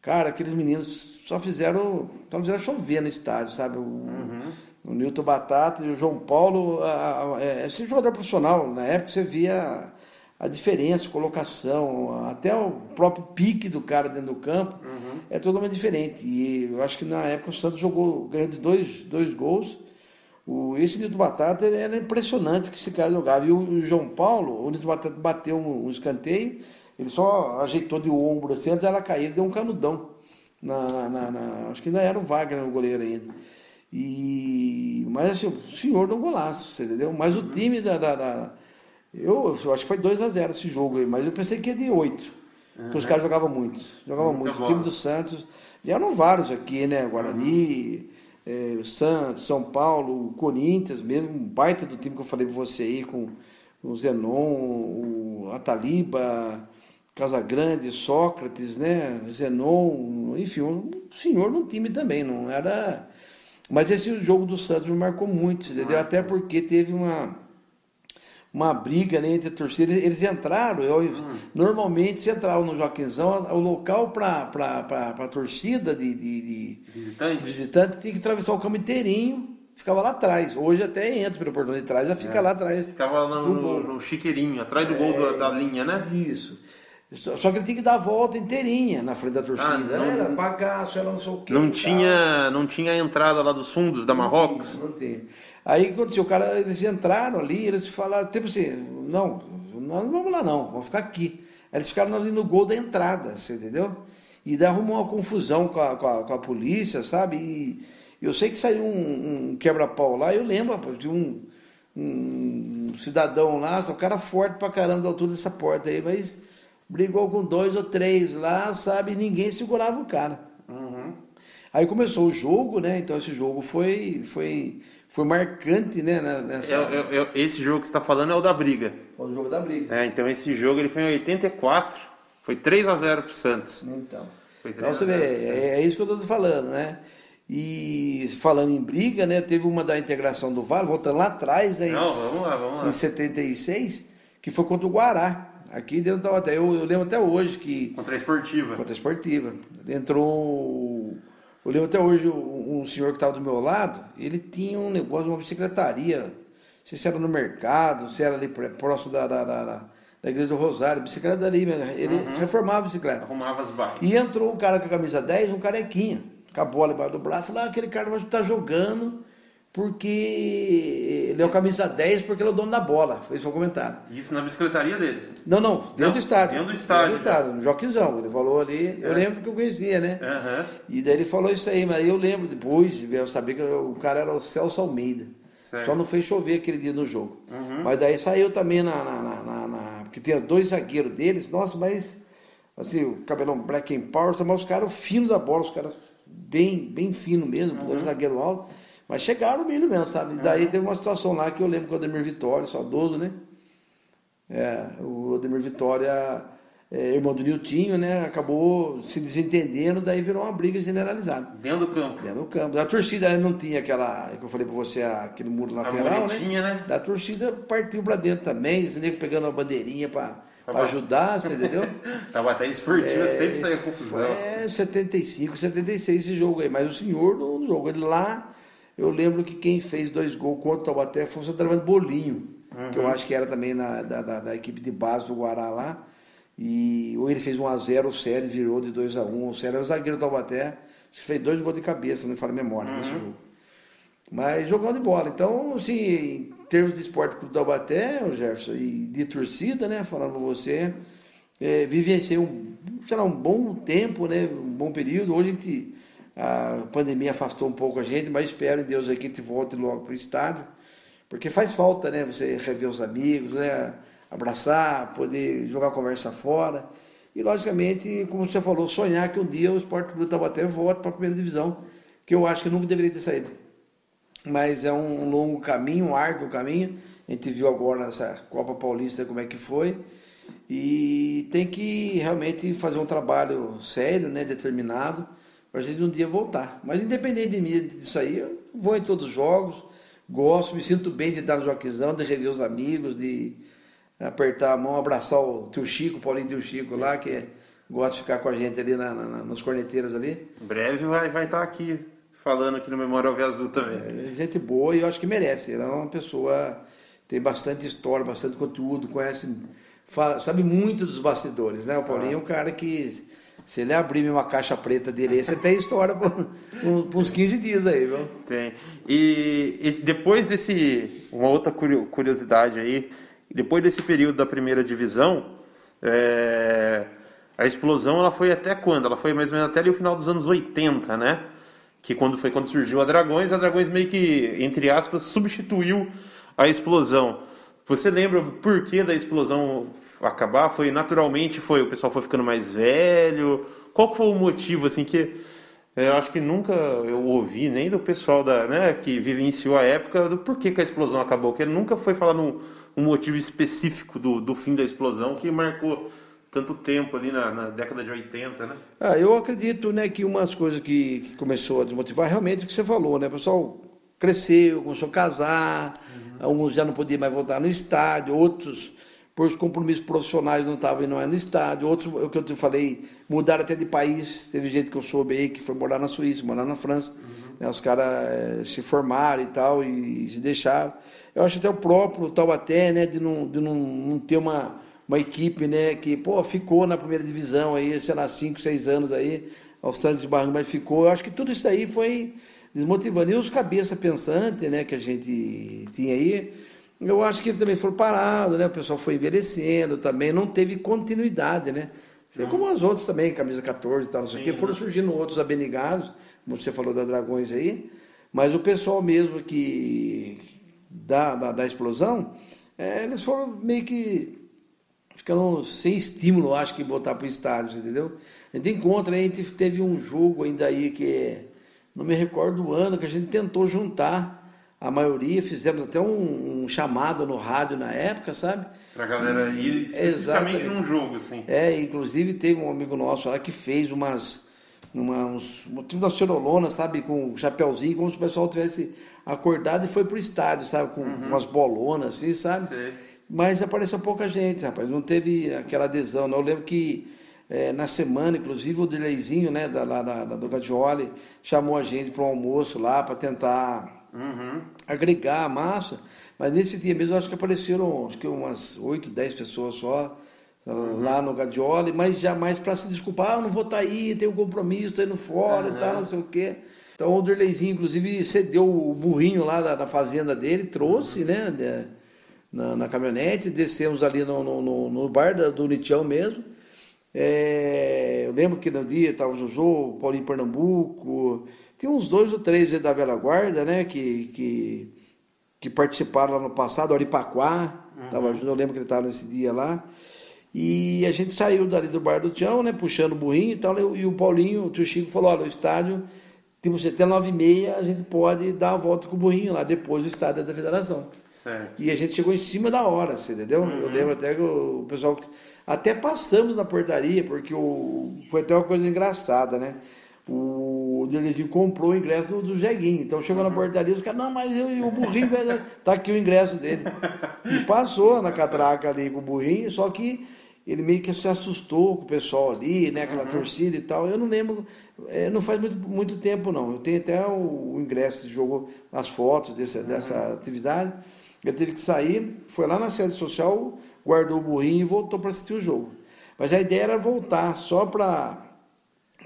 Cara, aqueles meninos só fizeram, só fizeram chover no estádio, sabe? O, uhum. O Nilton Batata e o João Paulo, a, a, é, esse jogador profissional, na época você via a diferença, colocação, até o próprio pique do cara dentro do campo uhum. é totalmente diferente. E eu acho que na época o Santos jogou, ganhou de dois, dois gols. O, esse Nito Batata era impressionante que esse cara jogava. E o, o João Paulo, o Nito Batata bateu um, um, escanteio, ele só ajeitou de ombro assim, antes ela cair, ele deu um canudão. Na, na, na, acho que ainda era o Wagner o goleiro ainda. E, mas assim, o senhor deu um golaço, você entendeu? Mas o time da. da, da eu, eu, acho que foi 2 a 0 esse jogo aí, mas eu pensei que ia de 8. Uhum. Porque os caras jogavam muito. Jogavam muito. O time do Santos. Vieram vários aqui, né? Guarani, uhum. é, Santos, São Paulo, Corinthians, mesmo, um baita do time que eu falei pra você aí, com o Zenon, o Ataliba, Casagrande, Sócrates, né? Zenon, enfim, um senhor no time também, não era mas esse jogo do Santos me marcou muito, entendeu? Até porque teve uma, uma briga né, entre a torcida. Eles entraram, eu, hum. normalmente se entrava no Joaquinzão, o local para a torcida de, de, de visitante. visitante tinha que atravessar o campo inteirinho ficava lá atrás. Hoje até entra pelo portão de trás, já fica é. lá atrás. Ficava lá no, no, no, chiqueirinho, atrás do é, gol da, da, linha, né? Isso. Só que ele tinha que dar a volta inteirinha na frente da torcida. Ah, não, era bagaço, era não sei o quê. Não tinha, não tinha a entrada lá dos fundos da Marrocos? Não, não tem. Aí aconteceu, o cara, eles entraram ali, eles falaram, tipo assim, não, nós não vamos lá não, vamos ficar aqui. Aí eles ficaram ali no gol da entrada, você entendeu? E daí arrumou uma confusão com a, com a, com a polícia, sabe? E eu sei que saiu um, um quebra-pau lá, eu lembro, rapaz, de um, um cidadão lá, o cara forte pra caramba da altura dessa porta aí, mas brigou com dois ou três lá, sabe? Ninguém segurava o cara. Uhum. Aí começou o jogo, né? Então esse jogo foi, foi, foi marcante, né? Nessa... É, é, é, esse jogo que você está falando é o da briga. É o jogo da briga. Então esse jogo ele foi em 84, foi 3 a 0 pro Santos. Então. Foi 3 então você vê, é, isso que eu estou falando, né? E falando em briga, né? Teve uma da integração do Vale, voltando lá atrás, né, Não, vamos lá, vamos lá. em 76, que foi contra o Guará. Aqui dentro da até eu, eu lembro até hoje que. Contra a esportiva. Contra a esportiva. Entrou. Eu lembro até hoje um, um senhor que estava do meu lado, ele tinha um negócio, uma bicicletaria. Não sei se era no mercado, se era ali próximo da, da, da, da igreja do Rosário, bicicleta dali mesmo. Ele uhum. reformava a bicicleta. Arrumava as barras. E entrou um cara com a camisa 10, um carequinha, com a bola embaixo do braço, falou: ah, aquele cara vai estar jogando porque ele é o camisa 10 porque ele é o dono da bola. Foi isso o comentário. Isso na bicicletaria dele? Não, não, dentro não, do estádio. Dentro do estádio. Dentro do estádio, no Joquizão. Ele falou ali, eu é. lembro que eu conhecia, né? Uhum. E daí ele falou isso aí, mas eu lembro depois, eu sabia que o cara era o Celso Almeida. Certo. Só não fez chover aquele dia no jogo. Uhum. Mas daí saiu também na, na, na, na, Porque tinha dois zagueiros deles, nossa, mas. Assim, o cabelão black and power, mas os caras fino da bola, os caras bem, bem fino mesmo, uhum. zagueiro alto. Mas chegaram milho mesmo, sabe? Daí teve uma situação lá que eu lembro com o Ademir Vitória, saudoso, né? É, o Ademir Vitória, é, irmão do Niltinho, né? Acabou se desentendendo, daí virou uma briga generalizada. Dentro do campo. Dentro do campo. A torcida não tinha aquela, que eu falei pra você, aquele muro lateral, né? né? A torcida partiu pra dentro também, nego pegando uma bandeirinha pra, pra ajudar, você entendeu? Tava até esportiva, é, sempre saía confusão. É, 75, 76 esse jogo aí, mas o senhor no jogo, ele lá eu lembro que quem fez dois gols contra o Taubaté foi o centroavante Bolinho, uhum. que eu acho que era também na, da, da, da, equipe de base do Guará lá. E, ou ele fez 1x0, o Sério virou de 2x1. O Sério era o zagueiro do Taubaté, fez dois gols de cabeça, não me falo memória uhum. nesse jogo. Mas jogando de bola. Então, assim, em termos de esporte do Taubaté, o Jefferson, e de torcida, né, falando pra você, é, vivenciei um, sei lá, um bom tempo, né, um bom período. Hoje a gente a pandemia afastou um pouco a gente, mas espero em Deus aí que a gente volte logo para o estádio, porque faz falta, né? Você rever os amigos, né? Abraçar, poder jogar conversa fora. E, logicamente, como você falou, sonhar que um dia o Esporte Clube Taubaté volte para a primeira divisão, que eu acho que nunca deveria ter saído. Mas é um longo caminho, um árduo caminho. A gente viu agora nessa Copa Paulista como é que foi. E tem que realmente fazer um trabalho sério, né, determinado, para a gente um dia voltar. Mas independente de mim, disso aí, eu vou em todos os jogos, gosto, me sinto bem de estar no Joaquizão, de rever os amigos, de apertar a mão, abraçar o tio Chico, o Paulinho tio Chico lá, que é, gosta de ficar com a gente ali na, na, nas corneteiras ali. Em breve vai, vai estar aqui falando aqui no Memória Alve Azul também. É, gente boa e eu acho que merece. Ela é uma pessoa, tem bastante história, bastante conteúdo, conhece, fala, sabe muito dos bastidores, né? O Paulinho ah. é um cara que Se ele abrir uma caixa preta dele, você tem história por, por uns 15 dias aí, viu? Tem. E, e, depois desse. Uma outra curiosidade aí. Depois desse período da primeira divisão, é, a explosão ela foi até quando? Ela foi mais ou menos até o final dos anos 80, né? Que quando foi quando surgiu a Dragões, a Dragões meio que, entre aspas, substituiu a explosão. Você lembra por que da explosão acabar? Foi naturalmente, foi o pessoal foi ficando mais velho? Qual foi o motivo assim que é, eu acho que nunca eu ouvi nem do pessoal da, né, que vivenciou a época do porquê que a explosão acabou, que nunca foi falar um, um motivo específico do, do fim da explosão que marcou tanto tempo ali na, na, década de 80, né? Ah, eu acredito, né, que umas coisas que, que começou a desmotivar realmente é o que você falou, né? O pessoal cresceu, começou a casar, uhum. alguns já não podiam mais voltar no estádio, outros por os compromissos profissionais não estavam indo no estádio, outros, o que eu te falei, mudaram até de país, teve gente que eu soube aí que foi morar na Suíça, morar na França, uhum. né, os caras é, se formaram e tal, e, e, se deixaram. Eu acho até o próprio Taubaté, né, de não, de não, não ter uma, uma equipe, né, que, pô, ficou na primeira divisão aí, sei lá, 5, 6 anos aí, aos tanques de barranco, mas ficou. Eu acho que tudo isso aí foi desmotivando. E os cabeça pensante, né, que a gente tinha aí, eu acho que eles também foram parados, né? O pessoal foi envelhecendo também, não teve continuidade, né? Assim, como as outras também, camisa 14 e tal, não sei o que, foram surgindo outros abenigados, como você falou da Dragões aí, mas o pessoal mesmo que da, da, da explosão, é, eles foram meio que ficando sem estímulo, acho que, botar para o estádio, entendeu? A gente encontra, a gente teve um jogo ainda aí que não me recordo o ano, que a gente tentou juntar a maioria, fizemos até um, um chamado no rádio na época, sabe? Pra galera ir especificamente num jogo, assim. É, inclusive teve um amigo nosso lá que fez umas, uma, uns, tipo da cerolona, sabe, com um chapéuzinho, como se o pessoal tivesse acordado e foi pro estádio, sabe, com uhum. umas bolonas, assim, sabe? Sei. Mas apareceu pouca gente, rapaz, não teve aquela adesão, não. Eu lembro que é, na semana, inclusive, o Dirleizinho, né, da, da, da, do Gadioli, chamou a gente para um almoço lá para tentar uhum. agregar a massa. Mas nesse dia mesmo, acho que apareceram acho que umas 8, 10 pessoas só uhum. lá no Gadioli, mas jamais para se desculpar, ah, eu não vou estar tá aí, tenho um compromisso, estou indo fora uhum. e tal, não sei o quê. Então o Derleizinho, inclusive, cedeu o burrinho lá da, da fazenda dele, trouxe, né, de, na, na, caminhonete, descemos ali no, no, no bar da, do Nitião mesmo. É, eu lembro que no dia estava o Jojo, o Paulinho Pernambuco, tem uns dois ou três da velha guarda, né, que, que, que participaram lá no passado, Aripaquá, uhum. tava, eu lembro que ele estava nesse dia lá. E a gente saiu dali do bar do Tião, né, puxando o burrinho e tal, e o Paulinho, o tio Chico falou, olha, o estádio, temos até nove e meia, a gente pode dar a volta com o burrinho lá, depois do estádio da federação. Certo. E a gente chegou em cima da hora, você entendeu? Uhum. Eu lembro até que o pessoal... Até passamos na portaria, porque o, foi até uma coisa engraçada, né? o Dionísio comprou o ingresso do, do Jeguinho. Então chegou na portaria, os caras, não, mas eu, o burrinho, tá aqui o ingresso dele. E passou na catraca ali com o burrinho, só que ele meio que se assustou com o pessoal ali, né, aquela uhum. torcida e tal. Eu não lembro, é, não faz muito, muito tempo não. Eu tenho até o, o ingresso de jogo, as fotos desse, uhum. dessa atividade. Ele teve que sair, foi lá na sede social, guardou o burrinho e voltou para assistir o jogo. Mas a ideia era voltar só para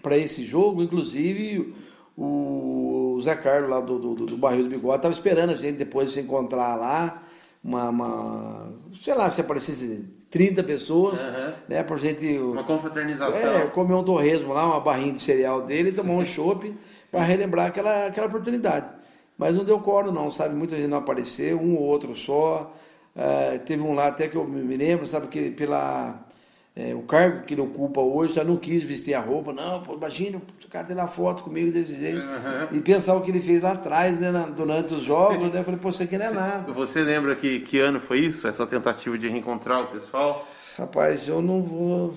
para esse jogo, inclusive o Zé Carlos lá do, do, do Barril do Bigode estava esperando a gente depois de se encontrar lá, uma, uma sei lá, se aparecesse 30 pessoas, uhum. né, pra gente... Uma confraternização. É, comer um torresmo lá, uma barrinha de cereal dele tomar um chopp para relembrar aquela, aquela oportunidade. Mas não deu coro não, sabe, muita gente não apareceu, um ou outro só, uh, teve um lá até que eu me lembro, sabe, que pela é, o cargo que ele ocupa hoje, já não quis vestir a roupa. Não, pô, imagina o cara lá foto comigo desse jeito. Uhum. E pensar o que ele fez lá atrás, né, na, durante os jogos, né? Eu falei, pô, isso aqui não é nada. Você lembra que, que ano foi isso, essa tentativa de reencontrar o pessoal? Rapaz, eu não vou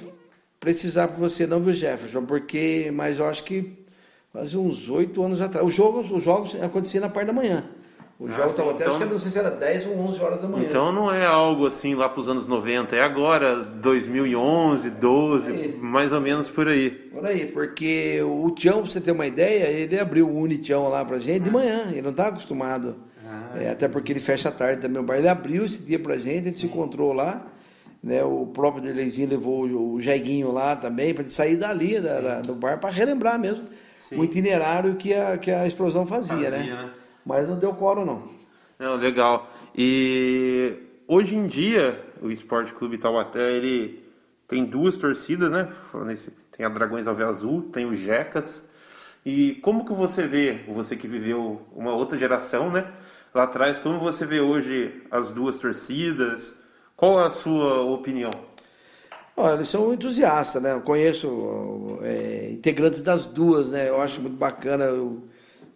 precisar para você não, viu, Jefferson? Porque, mas eu acho que fazia uns oito anos atrás. Os jogos, os jogos aconteciam na parte da manhã. O jogo estava até, então, acho que não sei se era 10 ou 11 horas da manhã. Então não é algo assim lá para os anos 90, é agora, 2011, 12, aí. mais ou menos por aí. Por aí, porque o Tião, para você ter uma ideia, ele abriu o Unitião lá para gente de manhã, ele não está acostumado. Ah, é, até porque ele fecha à tarde também o bar. Ele abriu esse dia para gente, a gente se encontrou lá, né? O próprio Derleizinho levou o Jeguinho lá também, para sair dali da, da, do bar, para relembrar mesmo Sim. o itinerário que a, que a explosão fazia, fazia né? né? Mas não deu coro, não. Não, legal. E hoje em dia, o Esporte Clube Taubaté, ele tem duas torcidas, né? Tem a Dragões Alve Azul, tem o Jecas. E como que você vê, você que viveu uma outra geração, né? Lá atrás, como você vê hoje as duas torcidas? Qual a sua opinião? Olha, eles são entusiastas, né? Eu conheço é, integrantes das duas, né? Eu acho muito bacana. Eu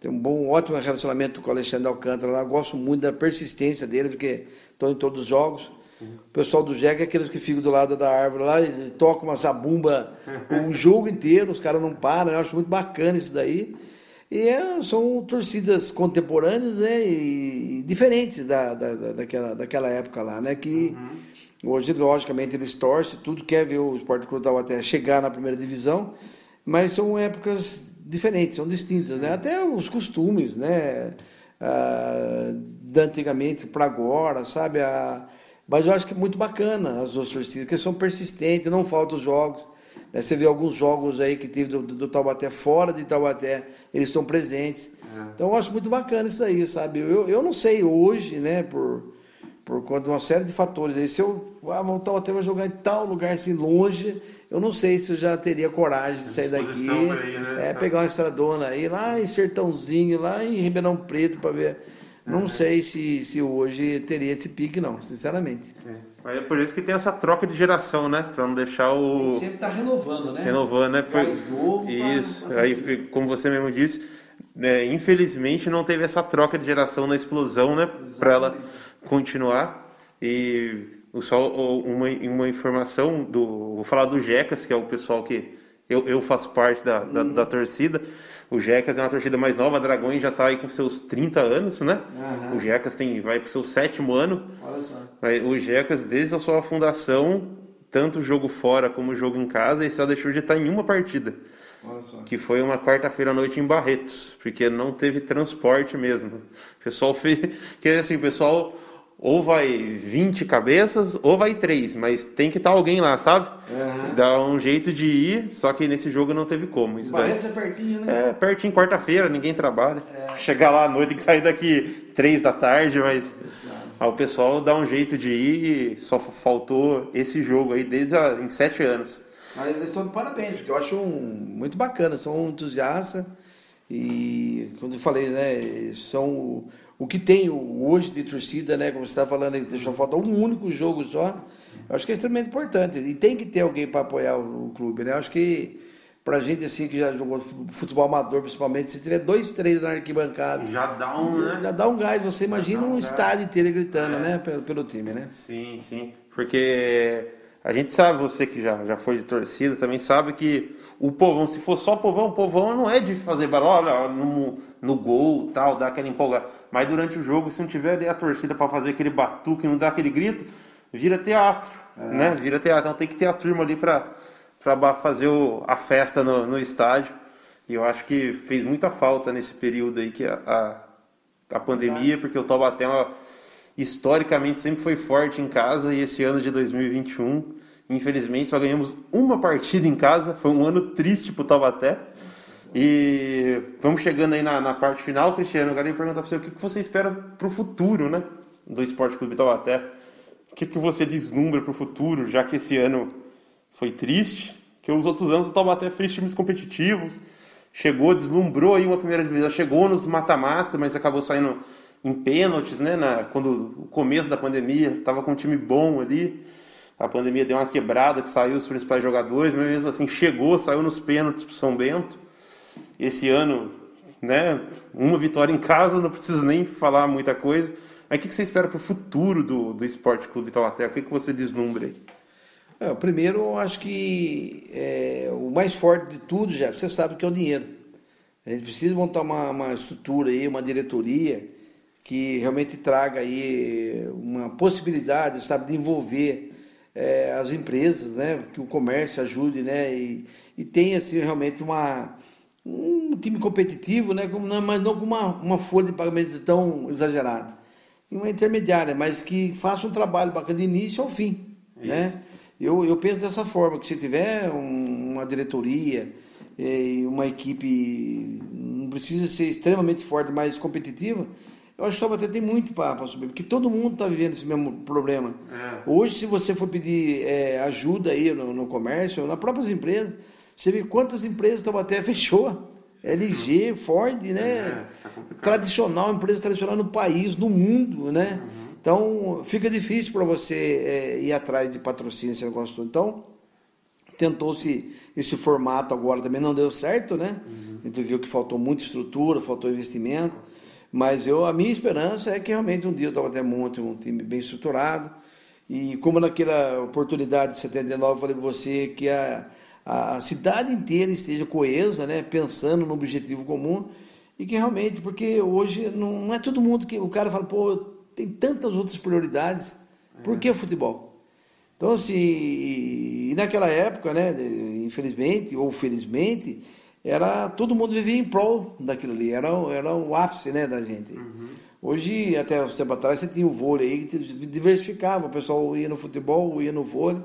tenho um bom, ótimo relacionamento com o Alexandre Alcântara lá. Gosto muito da persistência dele, porque estão em todos os jogos. O pessoal do Jeca é aqueles que ficam do lado da árvore lá e tocam uma zabumba o jogo inteiro, os caras não param. Eu acho muito bacana isso daí. E é, são torcidas contemporâneas né, e, diferentes da, da, daquela, daquela época lá, né? Que uhum. hoje, logicamente, eles torcem, tudo quer ver o Esporte Clube até chegar na primeira divisão, mas são épocas diferentes, são distintas, né? Até os costumes, né? Ah, da antigamente para agora, sabe? A, mas eu acho que é muito bacana as duas torcidas, que são persistentes, não faltam os jogos. Né? Você vê alguns jogos aí que teve do, do Taubaté fora de Taubaté, eles estão presentes. É. Então eu acho muito bacana isso aí, sabe? Eu, eu não sei hoje, né, por, por conta de uma série de fatores aí, se eu ah, voltar até vai jogar em tal lugar assim longe, eu não sei se eu já teria coragem de sair daqui, aí, né? é, pegar uma estradona aí lá em Sertãozinho, lá em Ribeirão Preto para ver. Não é. sei se, se hoje teria esse pique, não, sinceramente. É. Mas é por isso que tem essa troca de geração, né? Para não deixar o. sempre tá renovando, né? Renovando, né? Foi... Mais novo. Isso. Pra... Aí, como você mesmo disse, né, infelizmente não teve essa troca de geração na explosão, né? Para ela continuar. E só uma, uma informação do. Vou falar do Jecas, que é o pessoal que eu, eu faço parte da, da, da torcida. O Jecas é uma torcida mais nova, a Dragões já está aí com seus 30 anos, né? Uhum. O Jecas tem, vai para o seu sétimo ano. Olha só. O Jecas, desde a sua fundação, tanto o jogo fora como o jogo em casa, ele só deixou de estar em uma partida. Que foi uma quarta-feira à noite em Barretos, porque não teve transporte mesmo. O pessoal fez. Que assim, o pessoal ou vai 20 cabeças ou vai 3, mas tem que estar tá alguém lá, sabe? Uhum. Dá um jeito de ir, só que nesse jogo não teve como. Isso Barretos daí... é pertinho, né? É, pertinho, quarta-feira, ninguém trabalha. É. Chegar lá à noite, tem que sair daqui 3 da tarde, mas aí o pessoal dá um jeito de ir e só faltou esse jogo aí desde a, em 7 anos. Mas eles estão de parabéns, porque eu acho um, muito bacana, são entusiastas e, como eu falei, né, são o que tem hoje de torcida, né? Como você está falando, deixou faltar um único jogo só. Eu acho que é extremamente importante. E tem que ter alguém para apoiar o, clube, né? Eu acho que pra gente assim que já jogou futebol amador, principalmente, se tiver dois, três na arquibancada. Já dá um, né? Já dá um gás. Você imagina um, um estádio inteiro gritando, é. né? Pelo, pelo time, né? Sim, sim. Porque a gente sabe, você que já, já foi de torcida, também sabe que o povão, se for só povão, o povão não é de fazer barulho no, no gol tal, dar aquela empolgada. Mas durante o jogo, se não tiver ali a torcida para fazer aquele batuque, não dar aquele grito, vira teatro, é. né? Vira teatro. Então tem que ter a turma ali para fazer o, a festa no, no estádio. E eu acho que fez muita falta nesse período aí que a, a, a pandemia, porque o Taubaté é historicamente sempre foi forte em casa e esse ano de 2021, infelizmente, só ganhamos uma partida em casa. Foi um ano triste para o Taubaté. E vamos chegando aí na, na parte final, Cristiano. Eu perguntar para você o que, que você espera para o futuro né, do Esporte Clube Taubaté. O que, que você deslumbra para o futuro, já que esse ano foi triste, que os outros anos o Taubaté fez times competitivos, chegou, deslumbrou aí uma primeira divisão, chegou nos mata-mata, mas acabou saindo em pênaltis, né? Na, quando o começo da pandemia estava com um time bom ali, a pandemia deu uma quebrada que saiu os principais jogadores, mas mesmo assim chegou, saiu nos pênaltis para São Bento. Esse ano, né? Uma vitória em casa, não preciso nem falar muita coisa. Mas o que você espera para o futuro do, do Esporte Clube Taubaté? O que, que você deslumbra aí? É, primeiro, eu acho que é, o mais forte de tudo, já você sabe que é o dinheiro. A gente precisa montar uma, uma estrutura aí, uma diretoria que realmente traga aí uma possibilidade, sabe, de envolver é, as empresas, né, que o comércio ajude, né, e, e tenha assim realmente uma um time competitivo, né, como, mas não com uma, uma folha de pagamento tão exagerada. E uma intermediária, mas que faça um trabalho bacana de início ao fim. né? Eu, eu penso dessa forma, que se tiver um, uma diretoria e uma equipe, não precisa ser extremamente forte, mas competitiva, eu acho que o Taubaté tem muito para subir, porque todo mundo está vivendo esse mesmo problema. É. Hoje, se você for pedir é, ajuda aí no, no comércio, nas próprias empresas, você vê quantas empresas Taubaté fechou. LG, Ford, né? É, tá tradicional, empresa tradicional no país, no mundo, né? Uhum. Então, fica difícil para você é, ir atrás de patrocínio, esse negócio todo. Então, tentou-se esse formato agora, também não deu certo, né? Uhum. A gente viu que faltou muita estrutura, faltou investimento. Mas eu, a minha esperança é que realmente um dia eu até monte um time bem estruturado. E como naquela oportunidade de 79 eu falei para você que a a cidade inteira esteja coesa, né, pensando no objetivo comum e que realmente, porque hoje não, é todo mundo que o cara fala, pô, tem tantas outras prioridades, por que o futebol? Então, assim, e naquela época, né, infelizmente ou felizmente, era todo mundo vivia em prol daquilo ali, era, era o ápice né, da gente. Uhum. Hoje, até uns tempo atrás, você tinha o vôlei aí que diversificava, o pessoal ia no futebol, ia no vôlei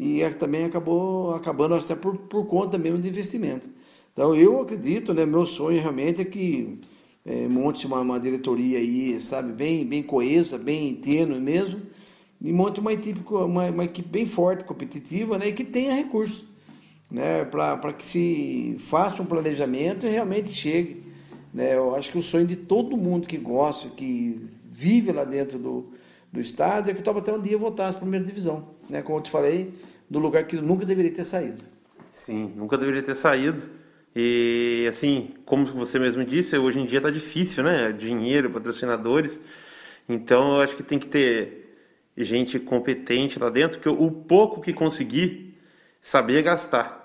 e é, também acabou acabando até por, por conta mesmo de investimento. Então eu acredito, né, meu sonho realmente é que é, monte uma, uma, diretoria aí, sabe, bem, bem coesa, bem tênue mesmo, e monte uma equipe, uma, uma equipe bem forte, competitiva, né, e que tenha recursos, né, para que se faça um planejamento e realmente chegue. Né, eu acho que o sonho de todo mundo que gosta, que vive lá dentro do, do estádio, é que até um dia voltar à primeira divisão. Né, como eu te falei, do lugar que nunca deveria ter saído. Sim, nunca deveria ter saído. E assim, como você mesmo disse, hoje em dia está difícil, né? Dinheiro, patrocinadores. Então eu acho que tem que ter gente competente lá dentro, que o pouco que conseguir, saber gastar.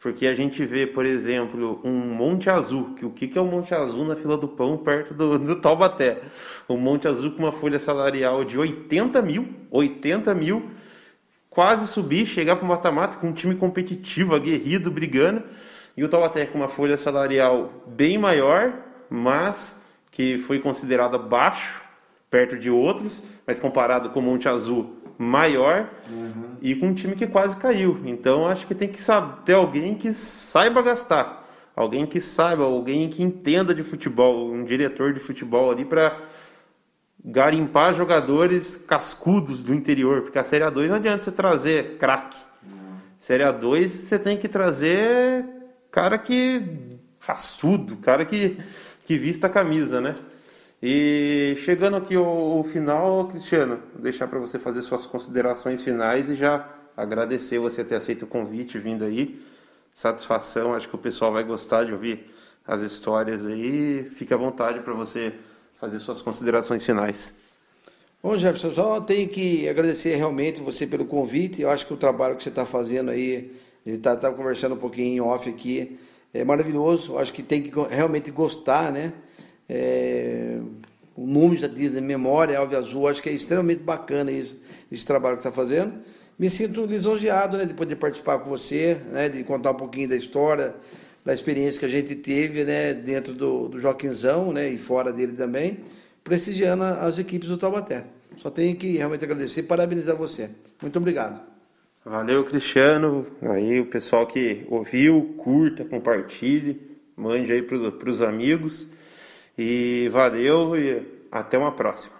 Porque a gente vê, por exemplo, um Monte Azul, que o que é o Monte Azul na fila do pão perto do, do Taubaté? Um Monte Azul com uma folha salarial de 80 mil, 80 mil, quase subir, chegar para o mata-mata com um time competitivo, aguerrido, brigando. E o Taubaté com uma folha salarial bem maior, mas que foi considerada baixo, perto de outros, mas comparado com o Monte Azul, maior, uhum. e com um time que quase caiu. Então acho que tem que saber, ter alguém que saiba gastar, alguém que saiba, alguém que entenda de futebol, um diretor de futebol ali para garimpar jogadores cascudos do interior, porque a Série A2 não adianta você trazer craque. Série A2 você tem que trazer cara que raçudo, cara que, que vista a camisa, né? E chegando aqui ao, ao final, Cristiano, vou deixar para você fazer suas considerações finais e já agradecer você ter aceito o convite vindo aí. Satisfação, acho que o pessoal vai gostar de ouvir as histórias aí. Fique à vontade para você fazer suas considerações finais. Bom, Jefferson, só tenho que agradecer realmente você pelo convite. Eu acho que o trabalho que você está fazendo aí, a gente está tá conversando um pouquinho em off aqui, é maravilhoso. Eu acho que tem que realmente gostar, né? É, o número da Disney Memória, Alve Azul, acho que é extremamente bacana isso, esse trabalho que está fazendo. Me sinto lisonjeado né, de poder participar com você, né, de contar um pouquinho da história, da experiência que a gente teve né, dentro do, do Joaquinzão né, e fora dele também, prestigiando as equipes do Taubaté. Só tenho que realmente agradecer e parabenizar você. Muito obrigado. Valeu, Cristiano. Aí o pessoal que ouviu, curta, compartilhe, mande aí para os amigos. E valeu e até uma próxima.